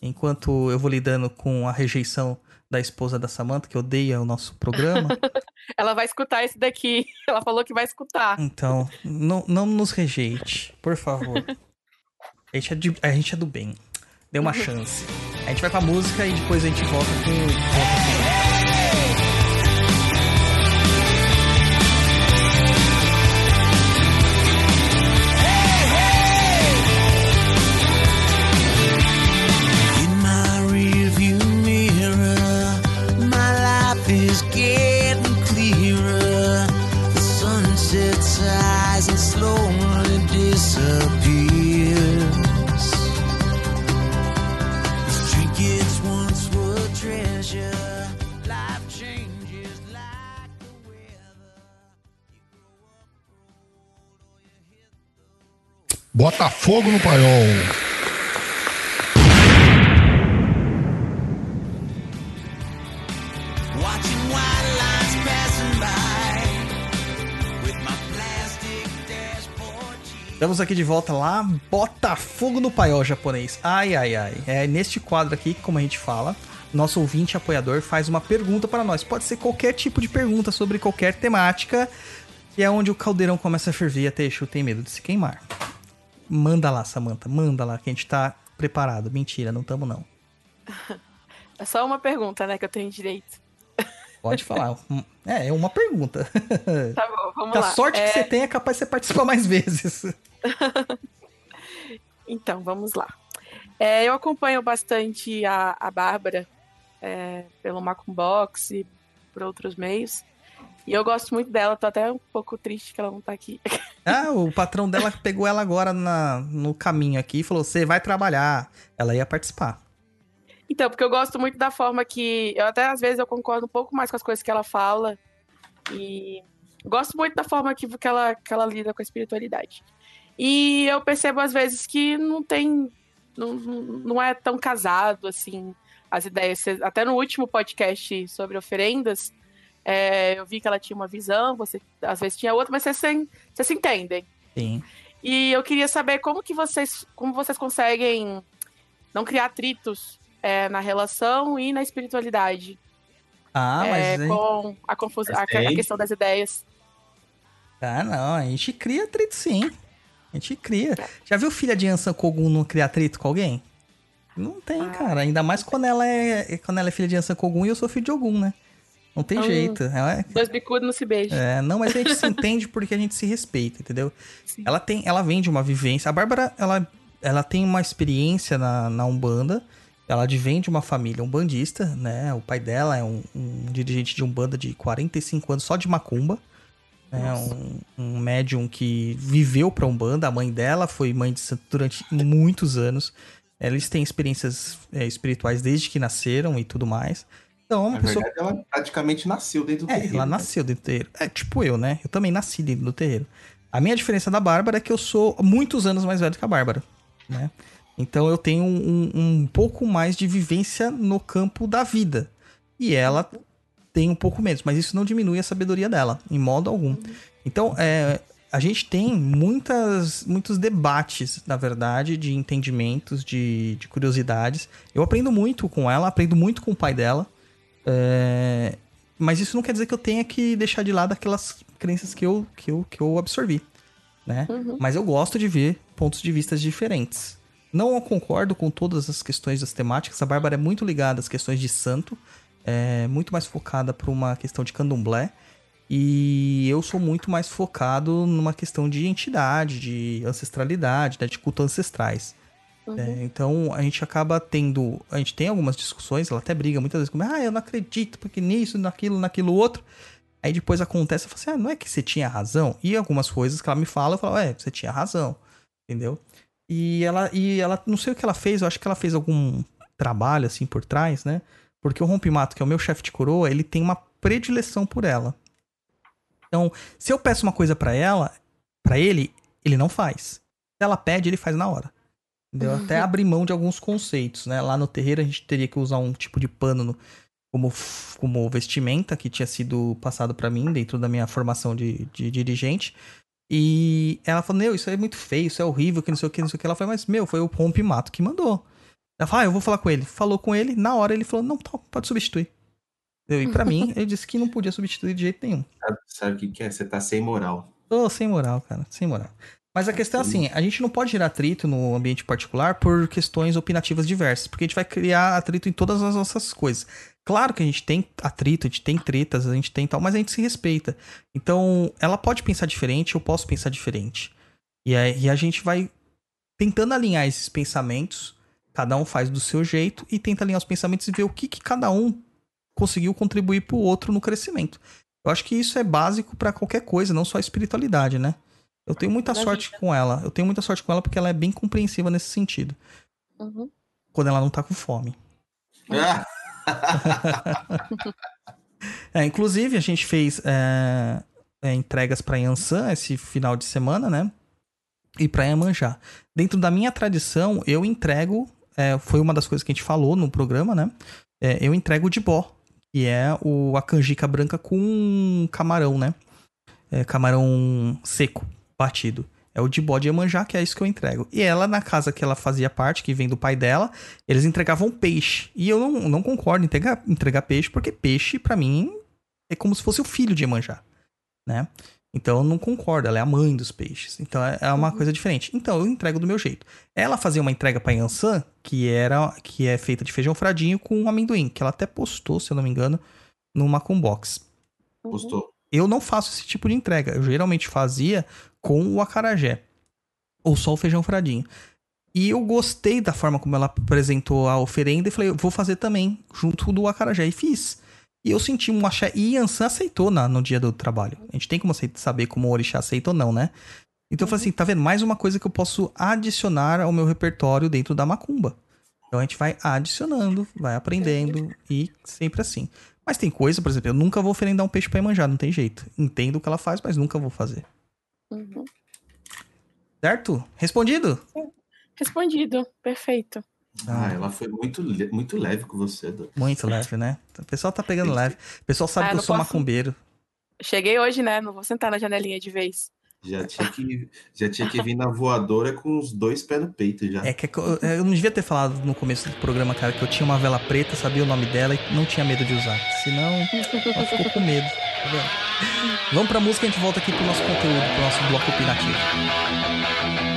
Enquanto eu vou lidando com a rejeição da esposa da Samantha, que odeia o nosso programa. Ela vai escutar esse daqui. Ela falou que vai escutar. Então, não, não nos rejeite, por favor. A gente, é de- a gente é do bem. Dê uma chance. A gente vai pra música e depois a gente volta com volta com- sighs and slowly disappears. Trinkets once were treasure, life changes like the weather. You grow up old or you hit Bota fogo no paiol. Estamos aqui de volta lá. Bota fogo no paiol japonês. Ai, ai, ai. É neste quadro aqui, como a gente fala, nosso ouvinte apoiador faz uma pergunta para nós. Pode ser qualquer tipo de pergunta sobre qualquer temática. E é onde o caldeirão começa a ferver e até Exu tem medo de se queimar. Manda lá, Samantha. Manda lá, que a gente tá preparado. Mentira, não tamo não. É só uma pergunta, né, que eu tenho direito. Pode falar. É, é uma pergunta. Tá bom, vamos a lá. sorte É, que você tem é capaz de você participar mais vezes. Então, vamos lá. É, eu acompanho bastante a, a Bárbara é, pelo Macumbox e por outros meios. E eu gosto muito dela, tô até um pouco triste que ela não tá aqui. Ah, o patrão dela pegou ela agora na, no caminho aqui e falou: você vai trabalhar. Ela ia participar. Então, porque eu gosto muito da forma que. Eu até às vezes eu concordo um pouco mais com as coisas que ela fala. E gosto muito da forma que, que, ela, que ela lida com a espiritualidade. E eu percebo às vezes que não tem. Não, não é tão casado assim as ideias. Até no último podcast sobre oferendas, é, eu vi que ela tinha uma visão, você às vezes tinha outra, mas vocês se, vocês se entendem. Sim. E eu queria saber como que vocês, como vocês conseguem não criar atritos é, na relação e na espiritualidade. Ah, é, mas. com a confusão, a, a questão das ideias. Ah, não, a gente cria atrito sim. A gente cria. Já viu filha de Ansan Kogun não criar atrito com alguém? Não tem, Ah. cara. Ainda mais quando ela é quando ela é filha de Ansan Kogun e eu sou filho de Ogum, né? Não tem Hum. jeito. Ela é- Dois bicudos não se beijam. é, não, mas a gente se entende porque a gente se respeita, entendeu? Sim. Ela tem, ela vem de uma vivência. A Bárbara, ela, ela tem uma experiência na, na Umbanda. Ela vem de uma família umbandista, né? O pai dela é um, um dirigente de Umbanda de 45 anos só de macumba. Né? Um, um médium que viveu pra Umbanda. A mãe dela foi mãe de santo durante muitos anos. Eles têm experiências é, espirituais desde que nasceram e tudo mais. Então, é uma Na pessoa verdade, ela praticamente nasceu dentro do é, terreiro, ela né? nasceu dentro do terreiro. É tipo eu, né? Eu também nasci dentro do terreiro. A minha diferença da Bárbara é que eu sou muitos anos mais velho que a Bárbara, né? Então eu tenho um, um pouco mais de vivência no campo da vida. E ela tem um pouco menos, mas isso não diminui a sabedoria dela, em modo algum. Então, é, a gente tem muitas, muitos debates, na verdade, de entendimentos, de, de curiosidades. Eu aprendo muito com ela, aprendo muito com o pai dela. É, mas isso não quer dizer que eu tenha que deixar de lado aquelas crenças que eu, que eu, que eu absorvi, né? Mas eu gosto de ver pontos de vista diferentes. Não concordo com todas as questões das temáticas. A Bárbara é muito ligada às questões de santo, é muito mais focada para uma questão de candomblé. E eu sou muito mais focado numa questão de entidade, de ancestralidade, né, de culto ancestrais. É, então a gente acaba tendo. A gente tem algumas discussões, ela até briga muitas vezes comigo, ah, eu não acredito, porque nisso, naquilo, naquilo outro. Aí depois acontece, eu falo assim, ah, não é que você tinha razão? E algumas coisas que ela me fala, eu falo, é, você tinha razão, entendeu? E ela, e ela, não sei o que ela fez, eu acho que ela fez algum trabalho assim por trás, né? Porque o Rompimato, que é o meu chefe de coroa, ele tem uma predileção por ela. Então, se eu peço uma coisa pra ela, pra ele, ele não faz. Se ela pede, ele faz na hora. Entendeu? Até abrir mão de alguns conceitos, né? Lá no terreiro a gente teria que usar um tipo de pano no- como, como vestimenta que tinha sido passado pra mim dentro da minha formação de, de dirigente. E ela falou, meu, isso é muito feio, isso é horrível, que não sei o que, não sei o que. Ela falou, mas, meu, foi o Rompimato que mandou. Ela falou, ah, eu vou falar com ele. Falou com ele, na hora ele falou, não, tá, pode substituir. Entendeu? E pra mim, ele disse que não podia substituir de jeito nenhum. Sabe, sabe o que, que é? Você tá sem moral. Tô sem moral, cara, sem moral. Mas a questão é assim, a gente não pode gerar atrito no ambiente particular por questões opinativas diversas, porque a gente vai criar atrito em todas as nossas coisas. Claro que a gente tem atrito, a gente tem tretas, a gente tem tal, mas a gente se respeita. Então, ela pode pensar diferente, eu posso pensar diferente. E, aí, e a gente vai tentando alinhar esses pensamentos, cada um faz do seu jeito, e tenta alinhar os pensamentos e ver o que, que cada um conseguiu contribuir pro outro no crescimento. Eu acho que isso é básico pra qualquer coisa, não só a espiritualidade, né? Eu tenho muita sorte com ela. Eu tenho muita sorte com ela porque ela é bem compreensiva nesse sentido. Uhum. Quando ela não tá com fome. Ah, É, inclusive, a gente fez é, é, entregas pra Yansan esse final de semana, né? E pra Iemanjá. Dentro da minha tradição, eu entrego. É, foi uma das coisas que a gente falou no programa, né? É, eu entrego o dibó, que é o, a canjica branca com camarão, né? É, camarão seco, batido. É o dibó de Iemanjá, que é isso que eu entrego. E ela, na casa que ela fazia parte, que vem do pai dela, eles entregavam peixe. E eu não, não concordo em entregar, entregar peixe, porque peixe, pra mim, é como se fosse o filho de Iemanjá, né? Então eu não concordo, ela é a mãe dos peixes. Então é é uma coisa diferente. Então eu entrego do meu jeito. Ela fazia uma entrega pra Yansan, que era que é feita de feijão fradinho com amendoim, que ela até postou, se eu não me engano, no Macumbox. Postou. Eu não faço esse tipo de entrega. Eu geralmente fazia com o acarajé. Ou só o feijão fradinho. E eu gostei da forma como ela apresentou a oferenda e falei, eu vou fazer também, junto do acarajé. E fiz. E eu senti um axé. E Yansan aceitou na, no dia do trabalho. A gente tem como saber como o orixá aceita ou não, né? Então eu falei assim, tá vendo? Mais uma coisa que eu posso adicionar ao meu repertório dentro da macumba. Então a gente vai adicionando, vai aprendendo e sempre assim. Mas tem coisa, por exemplo, eu nunca vou oferendar um peixe pra manjar, não tem jeito. Entendo o que ela faz, mas nunca vou fazer. Uhum. Certo? Respondido? Respondido. Perfeito. Ah, ela foi muito, le- muito leve com você, Dô. Muito leve, né? O pessoal tá pegando leve. O pessoal sabe Ah, que eu sou posso- macumbeiro. Cheguei hoje, né? Não vou sentar na janelinha de vez. Já tinha que, já tinha que vir na voadora com os dois pés no peito já. É que eu, eu não devia ter falado no começo do programa, cara, que eu tinha uma vela preta, sabia o nome dela e não tinha medo de usar. Senão, ela ficou com medo. tá vendo? Vamos pra música e a gente volta aqui pro nosso conteúdo, pro nosso bloco opinativo.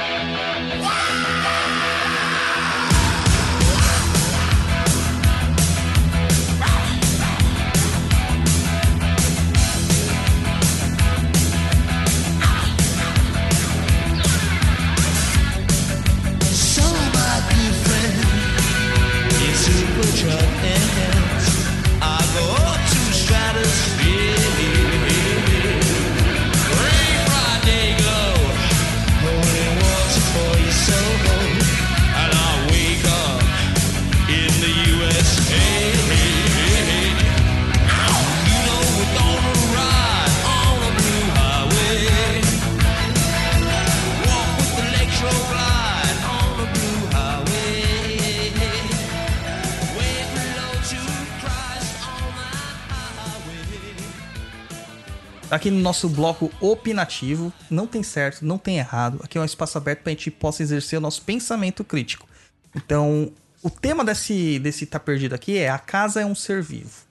Aqui no nosso bloco opinativo, não tem certo, não tem errado. Aqui é um espaço aberto pra gente possa exercer o nosso pensamento crítico. Então, o tema desse, desse Tá Perdido aqui é A Casa é um Ser Vivo.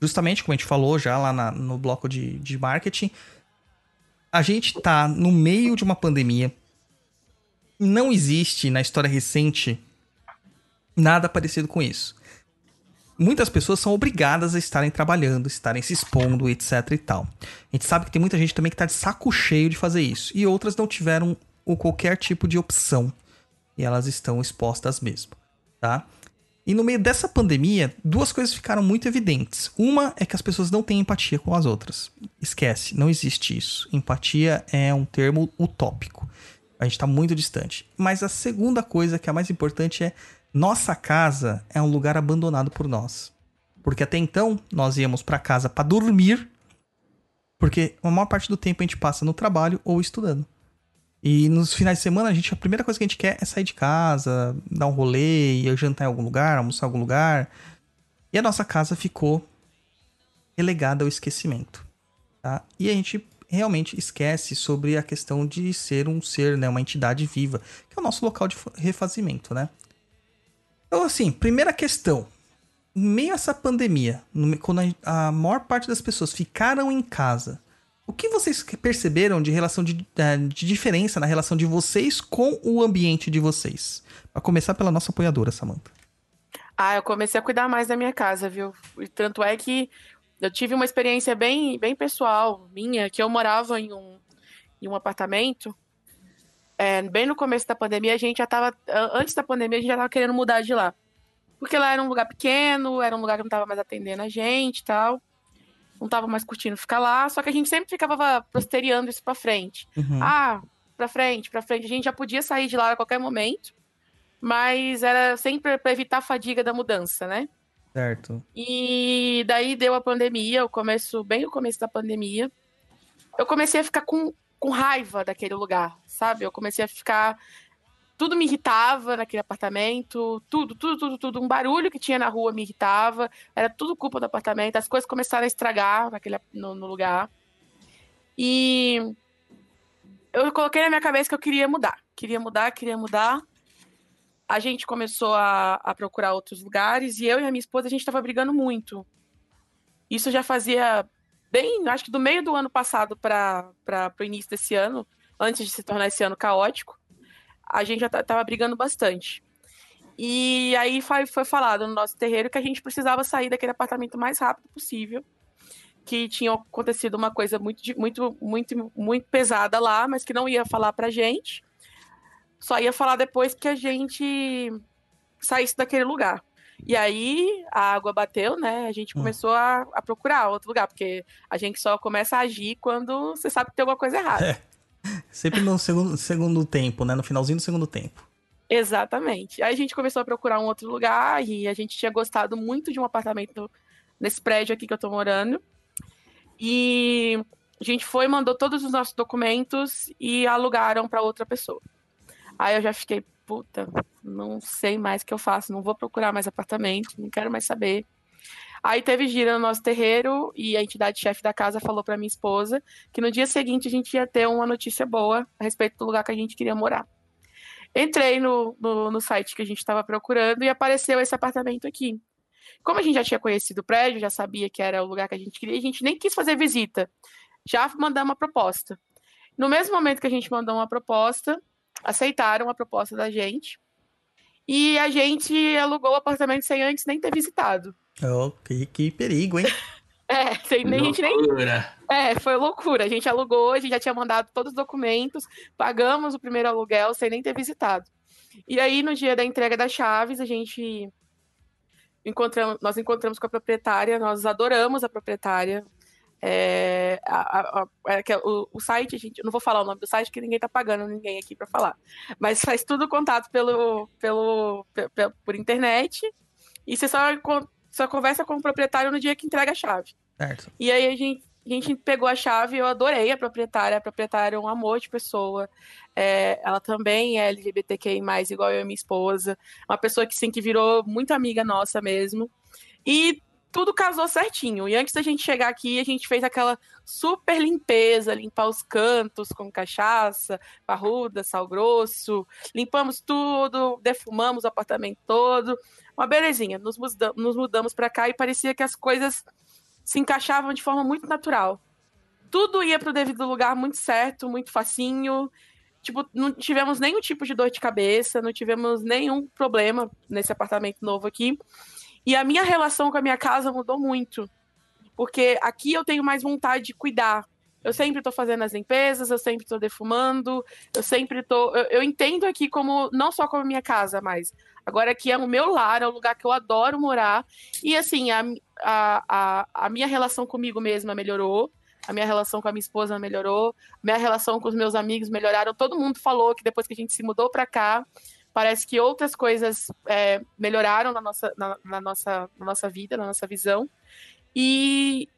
Justamente como a gente falou já lá na- no bloco de, de marketing, a gente tá no meio de uma pandemia. Não existe na história recente nada parecido com isso muitas pessoas são obrigadas a estarem trabalhando, estarem se expondo, etc e tal. A gente sabe que tem muita gente também que tá de saco cheio de fazer isso. E outras não tiveram o qualquer tipo de opção. E elas estão expostas mesmo, tá? E no meio dessa pandemia, duas coisas ficaram muito evidentes. Uma é que as pessoas não têm empatia com as outras. Esquece, não existe isso. Empatia é um termo utópico. A gente tá muito distante. Mas a segunda coisa, que é a mais importante, é nossa casa é um lugar abandonado por nós. Porque até então, nós íamos pra casa pra dormir, porque a maior parte do tempo a gente passa no trabalho ou estudando. E nos finais de semana, a gente, a primeira coisa que a gente quer é sair de casa, dar um rolê, ir jantar em algum lugar, almoçar em algum lugar. E a nossa casa ficou relegada ao esquecimento. Tá? E a gente realmente esquece sobre a questão de ser um ser, né, uma entidade viva, que é o nosso local de fa- refazimento, né? Então, assim, primeira questão. Em meio a essa pandemia, quando a, maior parte das pessoas ficaram em casa, o que vocês perceberam de relação de, eh, de diferença na relação de vocês com o ambiente de vocês? Pra começar pela nossa apoiadora, Samantha. Ah, eu comecei a cuidar mais da minha casa, viu? E tanto é que eu tive uma experiência bem, bem pessoal minha, que eu morava em um, em um apartamento. É, bem no começo da pandemia, a gente já tava. Antes da pandemia, a gente já tava querendo mudar de lá. Porque lá era um lugar pequeno, era um lugar que não tava mais atendendo a gente e tal. Não tava mais curtindo ficar lá. Só que a gente sempre ficava posteriando isso pra frente. Uhum. Ah, pra frente, pra frente. A gente já podia sair de lá a qualquer momento. Mas era sempre pra evitar a fadiga da mudança, né? Certo. E daí deu a pandemia, o começo, bem o começo da pandemia. Eu comecei a ficar com, com raiva daquele lugar, sabe? Eu comecei a ficar. Tudo me irritava naquele apartamento, tudo, tudo, tudo, tudo. Um barulho que tinha na rua me irritava, era tudo culpa do apartamento. As coisas começaram a estragar naquele, no, no lugar. E eu coloquei na minha cabeça que eu queria mudar. Queria mudar, queria mudar a gente começou a, a procurar outros lugares e eu e a minha esposa a gente estava brigando muito. Isso já fazia bem, acho que do meio do ano passado para o início desse ano, antes de se tornar esse ano caótico, a gente já estava brigando bastante. E aí foi, foi falado no nosso terreiro que a gente precisava sair daquele apartamento o mais rápido possível, que tinha acontecido uma coisa muito, muito, muito, muito pesada lá, mas que não ia falar pra gente. Só ia falar depois que a gente saísse daquele lugar. E aí a água bateu, né? A gente Hum. começou a, a procurar outro lugar, porque a gente só começa a agir quando você sabe que tem alguma coisa errada. Sempre no segundo, segundo tempo, né? No finalzinho do segundo tempo. Exatamente. Aí a gente começou a procurar um outro lugar e a gente tinha gostado muito de um apartamento nesse prédio aqui que eu tô morando. E a gente foi, mandou todos os nossos documentos e alugaram para outra pessoa. Aí eu já fiquei, puta, não sei mais o que eu faço, não vou procurar mais apartamento, não quero mais saber. Aí teve gira no nosso terreiro e a entidade chefe da casa falou para minha esposa que no dia seguinte a gente ia ter uma notícia boa a respeito do lugar que a gente queria morar. Entrei no, no, no site que a gente estava procurando e apareceu esse apartamento aqui. Como a gente já tinha conhecido o prédio, já sabia que era o lugar que a gente queria, a gente nem quis fazer visita. Já mandamos uma proposta. No mesmo momento que a gente mandou uma proposta, aceitaram a proposta da gente. E a gente alugou o apartamento sem antes nem ter visitado. Oh, que, que perigo, hein? É, sem nem, a gente nem. Loucura. É, foi loucura. A gente alugou, a gente já tinha mandado todos os documentos, pagamos o primeiro aluguel sem nem ter visitado. E aí, no dia da entrega das chaves, a gente encontramos, nós encontramos com a proprietária, nós adoramos a proprietária. É, a- a- a- é o, o site, gente, eu não vou falar o nome do site, que ninguém tá pagando ninguém aqui para falar. Mas faz tudo contato pelo, pelo, pe- pe- por internet. E você só, só conversa com o proprietário no dia que entrega a chave. Certo. E aí a gente, a gente pegou a chave, eu adorei a proprietária. A proprietária é um amor de pessoa. É, ela também é LGBTQI, igual eu e minha esposa. Uma pessoa que sim, que virou muito amiga nossa mesmo. E tudo casou certinho. E antes da gente chegar aqui, a gente fez aquela super limpeza, limpar os cantos com cachaça, parruda, sal grosso. Limpamos tudo, defumamos o apartamento todo. Uma belezinha. Nos, muda- nos mudamos para cá e parecia que as coisas se encaixavam de forma muito natural. Tudo ia para o devido lugar muito certo, muito facinho. Tipo, não tivemos nenhum tipo de dor de cabeça, não tivemos nenhum problema nesse apartamento novo aqui. E a minha relação com a minha casa mudou muito. Porque aqui eu tenho mais vontade de cuidar. Eu sempre estou fazendo as limpezas, eu sempre estou defumando, eu sempre estou. Eu, eu entendo aqui como não só como minha casa, mas agora aqui é o meu lar, é o lugar que eu adoro morar. E assim, a, a, a, a minha relação comigo mesma melhorou, a minha relação com a minha esposa melhorou, minha relação com os meus amigos melhoraram. Todo mundo falou que depois que a gente se mudou para cá, parece que outras coisas é, melhoraram na nossa, na, na nossa, na nossa vida, na nossa visão. E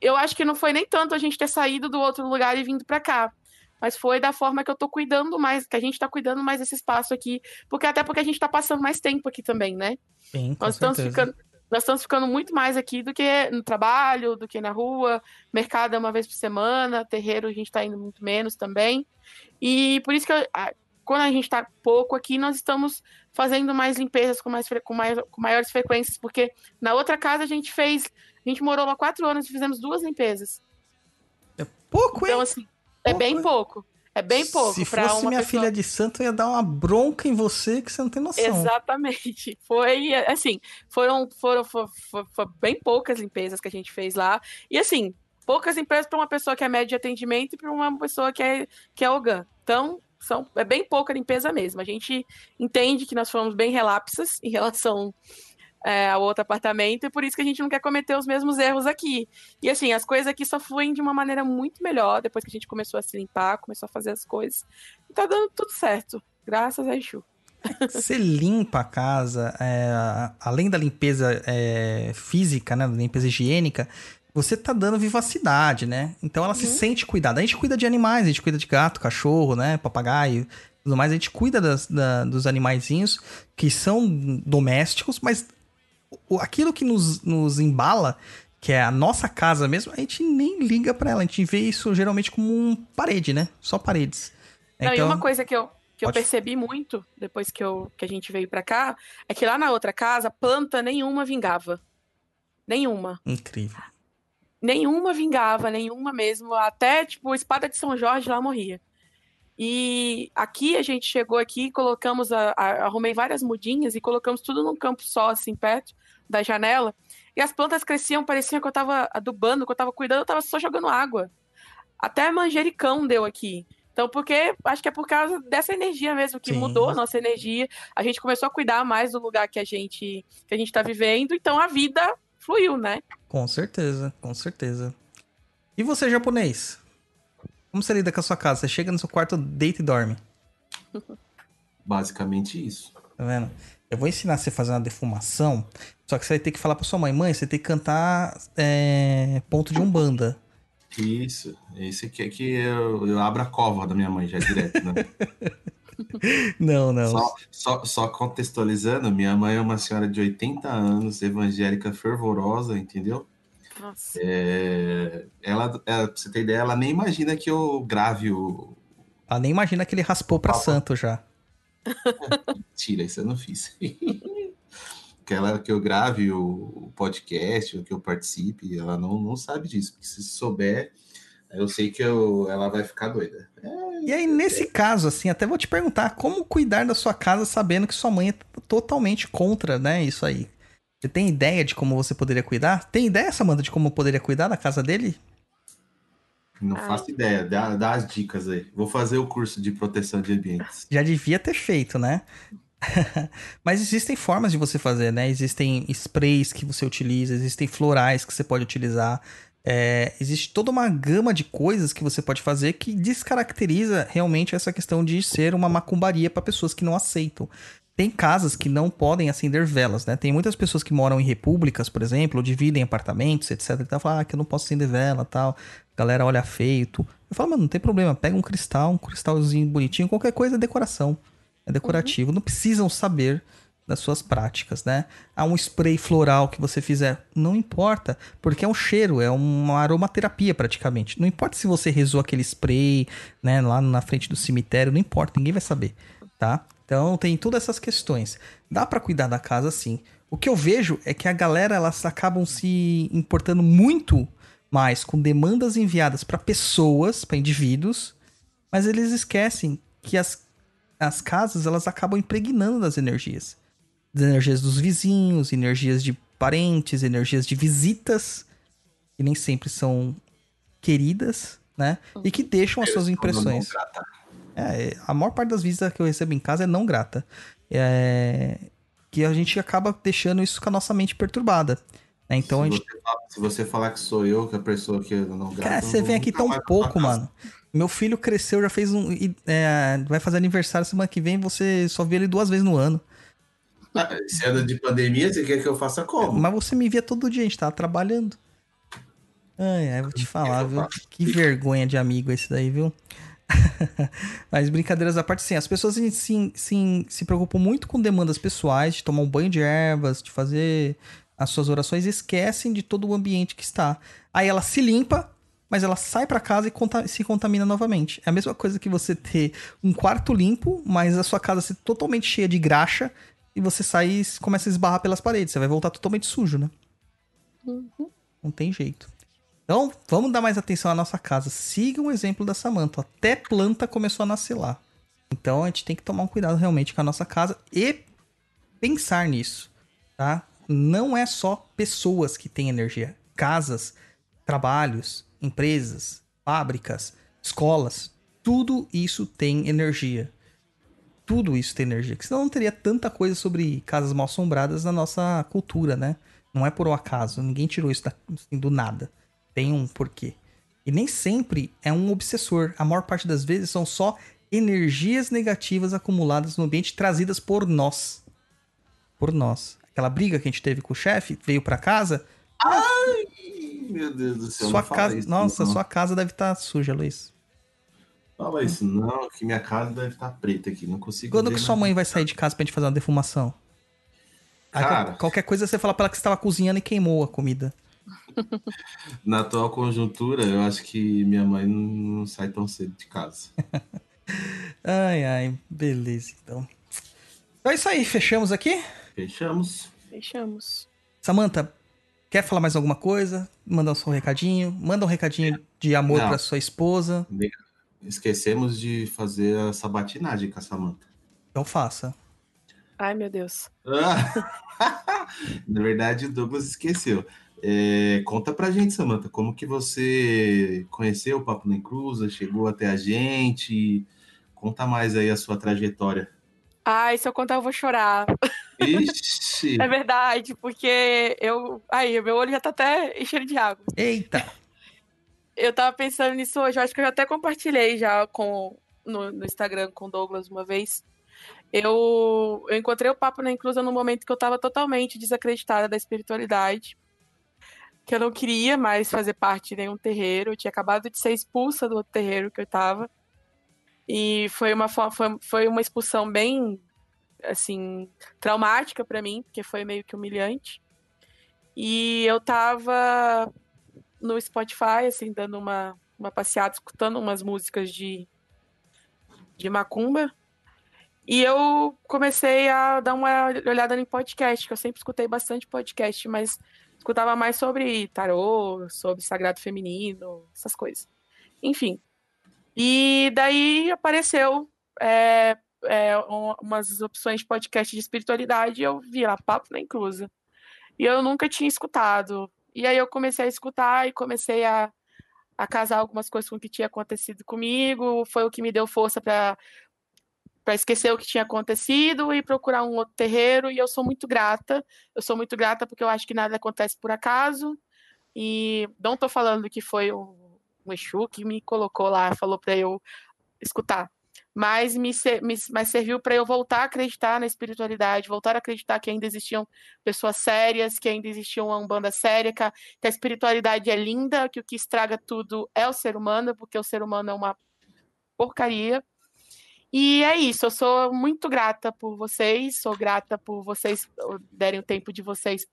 eu acho que não foi nem tanto a gente ter saído do outro lugar e vindo para cá. Mas foi da forma que eu tô cuidando mais, que a gente tá cuidando mais desse espaço aqui. Porque até porque a gente tá passando mais tempo aqui também, né? Sim, com Nós estamos, ficando, nós estamos ficando muito mais aqui do que no trabalho, do que na rua. Mercado é uma vez por semana, terreiro a gente está indo muito menos também. E por isso que eu- quando a gente está pouco aqui, nós estamos fazendo mais limpezas com, mais, com, mais, com maiores frequências, porque na outra casa a gente fez. A gente morou lá quatro anos e fizemos duas limpezas. Pouco, hein? Então, assim, é Pouco, bem hein? pouco. É bem pouco. Se fosse minha pessoa... filha de santo, eu ia dar uma bronca em você que você não tem noção. Exatamente. Foi assim, foram, foram, foram, foram bem poucas limpezas que a gente fez lá. E assim, poucas limpezas para uma pessoa que é média de atendimento e para uma pessoa que é, que é OGAN. Então, são, é bem pouca limpeza mesmo. A gente entende que nós fomos bem relapsas em relação é, ao outro apartamento, e por isso que a gente não quer cometer os mesmos erros aqui. E assim, as coisas aqui só fluem de uma maneira muito melhor depois que a gente começou a se limpar, começou a fazer as coisas. E tá dando tudo certo. Graças a Exu. Você limpa a casa, é, além da limpeza é, física, né? Da limpeza higiênica, você tá dando vivacidade, né? Então ela se Uhum. sente cuidada. A gente cuida de animais, a gente cuida de gato, cachorro, né? Papagaio, tudo mais. A gente cuida das- da- dos animaizinhos que são domésticos, mas aquilo que nos, nos embala, que é a nossa casa mesmo, a gente nem liga pra ela. A gente vê isso geralmente como um parede, né? Só paredes. Não, e uma coisa que eu, que eu percebi muito depois que, eu, que a gente veio pra cá é que lá na outra casa, planta nenhuma vingava. Nenhuma. Incrível. Nenhuma vingava, nenhuma mesmo. Até, tipo, espada de São Jorge lá morria. E aqui a gente chegou aqui, colocamos, a, a- arrumei várias mudinhas e colocamos tudo num campo só, assim, perto da janela. E as plantas cresciam, parecia que eu tava adubando, que eu tava cuidando, eu tava só jogando água. Até manjericão deu aqui. Então, porque acho que é por causa dessa energia mesmo que Sim. mudou a nossa energia. A gente começou a cuidar mais do lugar que a gente que a gente tá vivendo, então a vida fluiu, né? Com certeza, com certeza. E você, japonês? Como você lida com a sua casa? Você chega no seu quarto, deita e dorme. Basicamente isso. Tá vendo? Eu vou ensinar você a fazer uma defumação, só que você vai ter que falar pra sua mãe, mãe, você tem que cantar é, ponto de umbanda. Isso. Esse aqui é que eu, eu abro a cova da minha mãe já direto, né? Não, não. Só, só, só contextualizando, minha mãe é uma senhora de 80 anos, evangélica fervorosa, entendeu? Nossa. É, ela, é, pra você ter ideia, ela nem imagina que eu grave o. Ela nem imagina que ele raspou pra santo já. Tira, isso eu não fiz. que, ela, que eu grave o, o podcast, ou que eu participe, ela não, não sabe disso. Porque se souber, eu sei que eu, ela vai ficar doida. É, E aí, nesse caso, assim, até vou te perguntar, como cuidar da sua casa sabendo que sua mãe é totalmente contra, né, isso aí? Você tem ideia de como você poderia cuidar? Tem ideia, Samanta, de como eu poderia cuidar da casa dele? não Ai. faço ideia. Dá, dá as dicas aí. Vou fazer o curso de proteção de ambientes. Já devia ter feito, né? Mas existem formas de você fazer, né? Existem sprays que você utiliza, existem florais que você pode utilizar. É, existe toda uma gama de coisas que você pode fazer que descaracteriza realmente essa questão de ser uma macumbaria para pessoas que não aceitam. Tem casas que não podem acender velas, né? Tem muitas pessoas que moram em repúblicas, por exemplo, ou dividem apartamentos, etc. E tal, falam, ah, que eu não posso acender vela tal. Galera olha feio. tu. Eu falo, mano, não tem problema. Pega um cristal, um cristalzinho bonitinho, qualquer coisa é decoração. É decorativo. Não precisam saber das suas práticas, né? Há um spray floral que você fizer, não importa, porque é um cheiro, é uma aromaterapia praticamente. Não importa se você rezou aquele spray, né, lá na frente do cemitério, não importa, ninguém vai saber, tá? Então tem todas essas questões. Dá pra cuidar da casa sim. O que eu vejo é que a galera elas acabam se importando muito mais com demandas enviadas para pessoas, para indivíduos, mas eles esquecem que as, as casas elas acabam impregnando das energias. Das energias dos vizinhos, energias de parentes, energias de visitas, que nem sempre são queridas, né? E que deixam as suas impressões. É, a maior parte das visitas que eu recebo em casa é não grata. É, que a gente acaba deixando isso com a nossa mente perturbada. né? Então a se, gente. você fala, se você falar que sou eu, que a pessoa que eu não grata, Cara, você vem aqui tão pouco, mano. Meu filho cresceu, já fez um. é, vai fazer aniversário semana que vem, você só vê ele duas vezes no ano. Ah, ano de pandemia, você quer que eu faça como? Mas você me via todo dia, a gente tava trabalhando. Ai, ai, vou te falar, viu? Que vergonha de amigo esse daí, viu? Mas brincadeiras à parte, sim. As pessoas se, se, se, se preocupam muito com demandas pessoais, de tomar um banho de ervas, de fazer as suas orações, esquecem de todo o ambiente que está. Aí ela se limpa, mas ela sai pra casa e conta- se contamina novamente. É a mesma coisa que você ter um quarto limpo, mas a sua casa ser totalmente cheia de graxa, e você sai e começa a esbarrar pelas paredes. Você vai voltar totalmente sujo, né? Não tem jeito. Então, vamos dar mais atenção à nossa casa. Siga o exemplo da Samantha. Até planta começou a nascer lá. Então, a gente tem que tomar um cuidado realmente com a nossa casa e pensar nisso, tá? Não é só pessoas que têm energia. Casas, trabalhos, empresas, fábricas, escolas, tudo isso tem energia. Tudo isso tem energia. Porque senão não teria tanta coisa sobre casas mal assombradas na nossa cultura, né? Não é por um acaso. Ninguém tirou isso da- assim, do nada. Tem um porquê. E nem sempre é um obsessor. A maior parte das vezes são só energias negativas acumuladas no ambiente trazidas por nós. Por nós. Aquela briga que a gente teve com o chefe, veio pra casa, Ih, Meu Deus do céu. sua casa, isso, nossa, não. sua casa deve estar suja, Luiz. Fala isso, não, que minha casa deve estar preta aqui. Não consigo. Quando ver que sua mãe vai sair de casa pra gente fazer uma defumação? Aí, Cara. qual- qualquer coisa você fala pra ela que você estava cozinhando e queimou a comida. Na atual conjuntura, eu acho que minha mãe não, sai tão cedo de casa. Ai, ai, beleza, então. Então é isso aí, fechamos aqui? Fechamos. Fechamos. Samantha, quer falar mais alguma coisa? Mandar o seu recadinho? Manda um recadinho de amor Não. pra sua esposa. Esquecemos de fazer a sabatinagem com a Samanta. Então faça. Ai, meu Deus. Ah! Na verdade, o Douglas esqueceu. É, conta pra gente, Samanta, como que você conheceu o Papo Nem Cruza, chegou até a gente? Conta mais aí a sua trajetória. Ai, se eu contar, eu vou chorar. Ixi! É verdade, porque eu. Ai, meu olho já tá até enchendo de água. Eita! Eu tava pensando nisso hoje, eu acho que eu já até compartilhei já com, no, no Instagram com o Douglas uma vez. Eu, eu encontrei o Papo na Inclusa no momento que eu estava totalmente desacreditada da espiritualidade. Que eu não queria mais fazer parte de nenhum terreiro. Eu tinha acabado de ser expulsa do outro terreiro que eu estava. E foi uma, fo- foi, foi uma expulsão bem, assim, traumática para mim, porque foi meio que humilhante. E eu tava no Spotify, assim, dando uma, uma passeada, escutando umas músicas de, de macumba. E eu comecei a dar uma olhada em podcast, que eu sempre escutei bastante podcast, mas escutava mais sobre tarô, sobre sagrado feminino, essas coisas. Enfim. E daí apareceu é, é, um- umas opções de podcast de espiritualidade e eu vi lá, Papo na Inclusa. E eu nunca tinha escutado. E aí eu comecei a escutar e comecei a, a casar algumas coisas com o que tinha acontecido comigo. Foi o que me deu força para para esquecer o que tinha acontecido e procurar um outro terreiro. E eu sou muito grata. Eu sou muito grata porque eu acho que nada acontece por acaso. E não tô falando que foi um, um Exu que me colocou lá, falou para eu escutar. Mas me, me- mas serviu para eu voltar a acreditar na espiritualidade, voltar a acreditar que ainda existiam pessoas sérias, que ainda existia uma umbanda séria, que a, que a espiritualidade é linda, que o que estraga tudo é o ser humano, porque o ser humano é uma porcaria. E é isso, eu sou muito grata por vocês, sou grata por vocês derem o tempo de vocês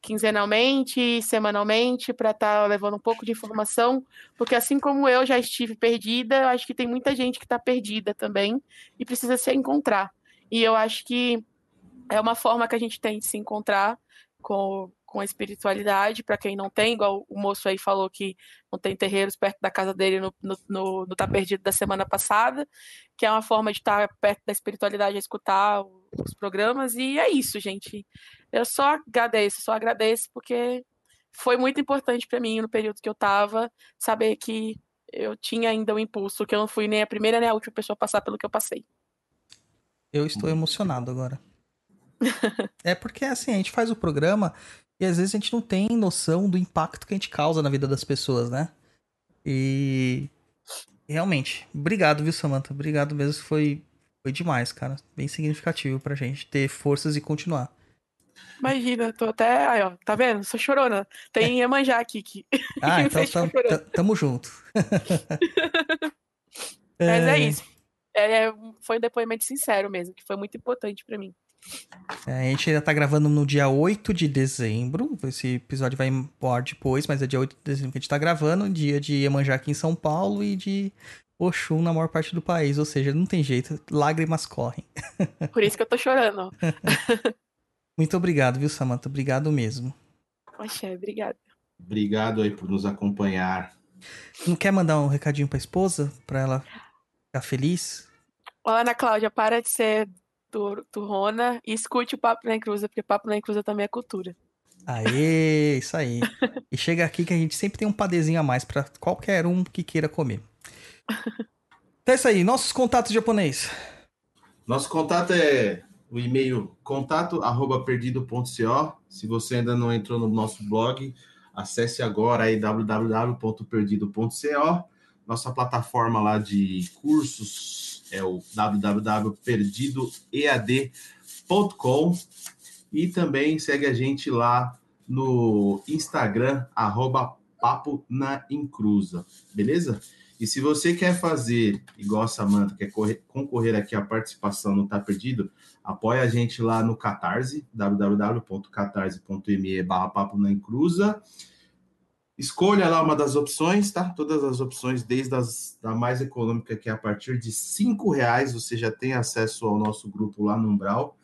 quinzenalmente, semanalmente, para estar levando um pouco de informação, porque assim como eu já estive perdida, eu acho que tem muita gente que está perdida também e precisa se encontrar. E eu acho que é uma forma que a gente tem de se encontrar com, com a espiritualidade, para quem não tem, igual o moço aí falou que não tem terreiros perto da casa dele no, no, no, no Tá Perdido da semana passada, que é uma forma de estar perto da espiritualidade, escutar os programas, e é isso, gente. Eu só agradeço, só agradeço porque foi muito importante para mim no período que eu tava, saber que eu tinha ainda o impulso, que eu não fui nem a primeira nem a última pessoa a passar pelo que eu passei. Eu estou emocionado agora. é porque assim, a gente faz o programa e às vezes a gente não tem noção do impacto que a gente causa na vida das pessoas, né? E realmente, obrigado, viu, Samantha? Obrigado mesmo, foi foi demais, cara. Bem significativo pra gente ter forças e continuar. Imagina, tô até. Aí, ó, tá vendo? Sou chorona. Tem Iemanjá aqui. Que... Ah, então tam- tamo junto. Mas é isso. É, foi um depoimento sincero mesmo, que foi muito importante pra mim. É, a gente ainda tá gravando no dia 8 de dezembro. Esse episódio vai embora depois, mas é dia 8 de dezembro que a gente tá gravando. Dia de Iemanjá aqui em São Paulo e de Oxum na maior parte do país. Ou seja, não tem jeito, lágrimas correm. Por isso que eu tô chorando. Muito obrigado, viu, Samantha? Obrigado mesmo. Oxé, obrigada. Obrigado aí por nos acompanhar. Não quer mandar um recadinho pra esposa? Pra ela ficar feliz? Ô, Ana Cláudia, para de ser turrona e escute o Papo na Encruza, porque Papo na Encruza também é cultura. Aê, isso aí. E chega aqui que a gente sempre tem um padezinho a mais pra qualquer um que queira comer. Então é isso aí, nossos contatos japonês. Nosso contato é o e-mail contato arroba perdido.co. Se você ainda não entrou no nosso blog, acesse agora aí www.perdido.co. Nossa plataforma lá de cursos é o www.perdidoead.com e também segue a gente lá no Instagram, arroba Papo na Encruza, beleza? E se você quer fazer, igual a Samanta, quer correr- concorrer aqui à participação no Tá Perdido, apoia a gente lá no Catarse, www.catarse.me barra Papo na Encruza. Escolha lá uma das opções, tá? Todas as opções, desde as, da mais econômica, que é a partir de cinco reais, você já tem acesso ao nosso grupo lá no Umbral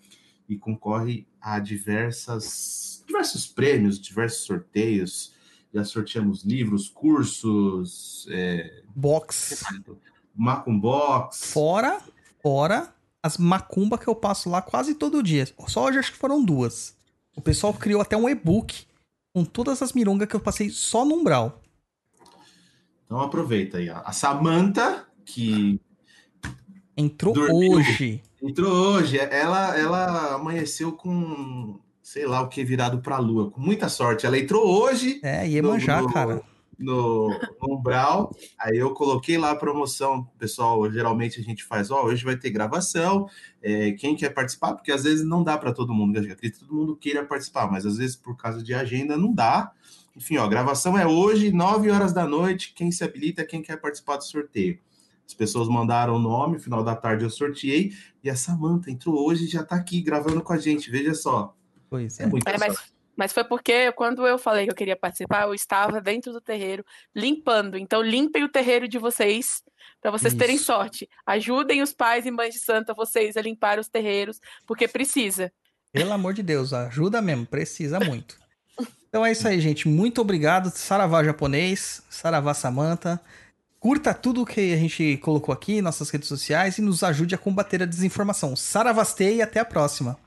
e concorre a diversas, diversos prêmios, diversos sorteios. Já sorteamos livros, cursos, é, Box. Macumbox. Fora, fora as macumba que eu passo lá quase todo dia. Só hoje acho que foram duas. O pessoal criou até um e-book com todas as mirongas que eu passei só no umbral. Então aproveita aí. ó. A Samanta, que Entrou Dormiu. hoje. entrou hoje, ela, ela amanheceu com, sei lá o que, virado para a lua. Com muita sorte. Ela entrou hoje É, Iemanjá, No- no- cara. No, no Umbral. Aí eu coloquei lá a promoção. Pessoal, geralmente a gente faz, ó, hoje vai ter gravação. é, quem quer participar? Porque às vezes não dá para todo mundo. Eu acredito que todo mundo queira participar, mas às vezes por causa de agenda não dá. Enfim, ó, a gravação é hoje, 9 horas da noite. Quem se habilita, quem quer participar do sorteio. As pessoas mandaram o nome, final da tarde eu sorteei, e a Samanta entrou hoje e já tá aqui gravando com a gente, veja só. Pois é. É muito É, mas, mas foi porque quando eu falei que eu queria participar, eu estava dentro do terreiro limpando. Então limpem o terreiro de vocês para vocês terem Isso. sorte. Ajudem os pais e mães de santa vocês a limpar os terreiros, porque precisa. Pelo amor de Deus, ajuda mesmo, precisa muito. Então é isso aí, gente. Muito obrigado. Saravá japonês, Saravá Samanta. Curta tudo que a gente colocou aqui em nossas redes sociais e nos ajude a combater a desinformação. Saravastei e até a próxima.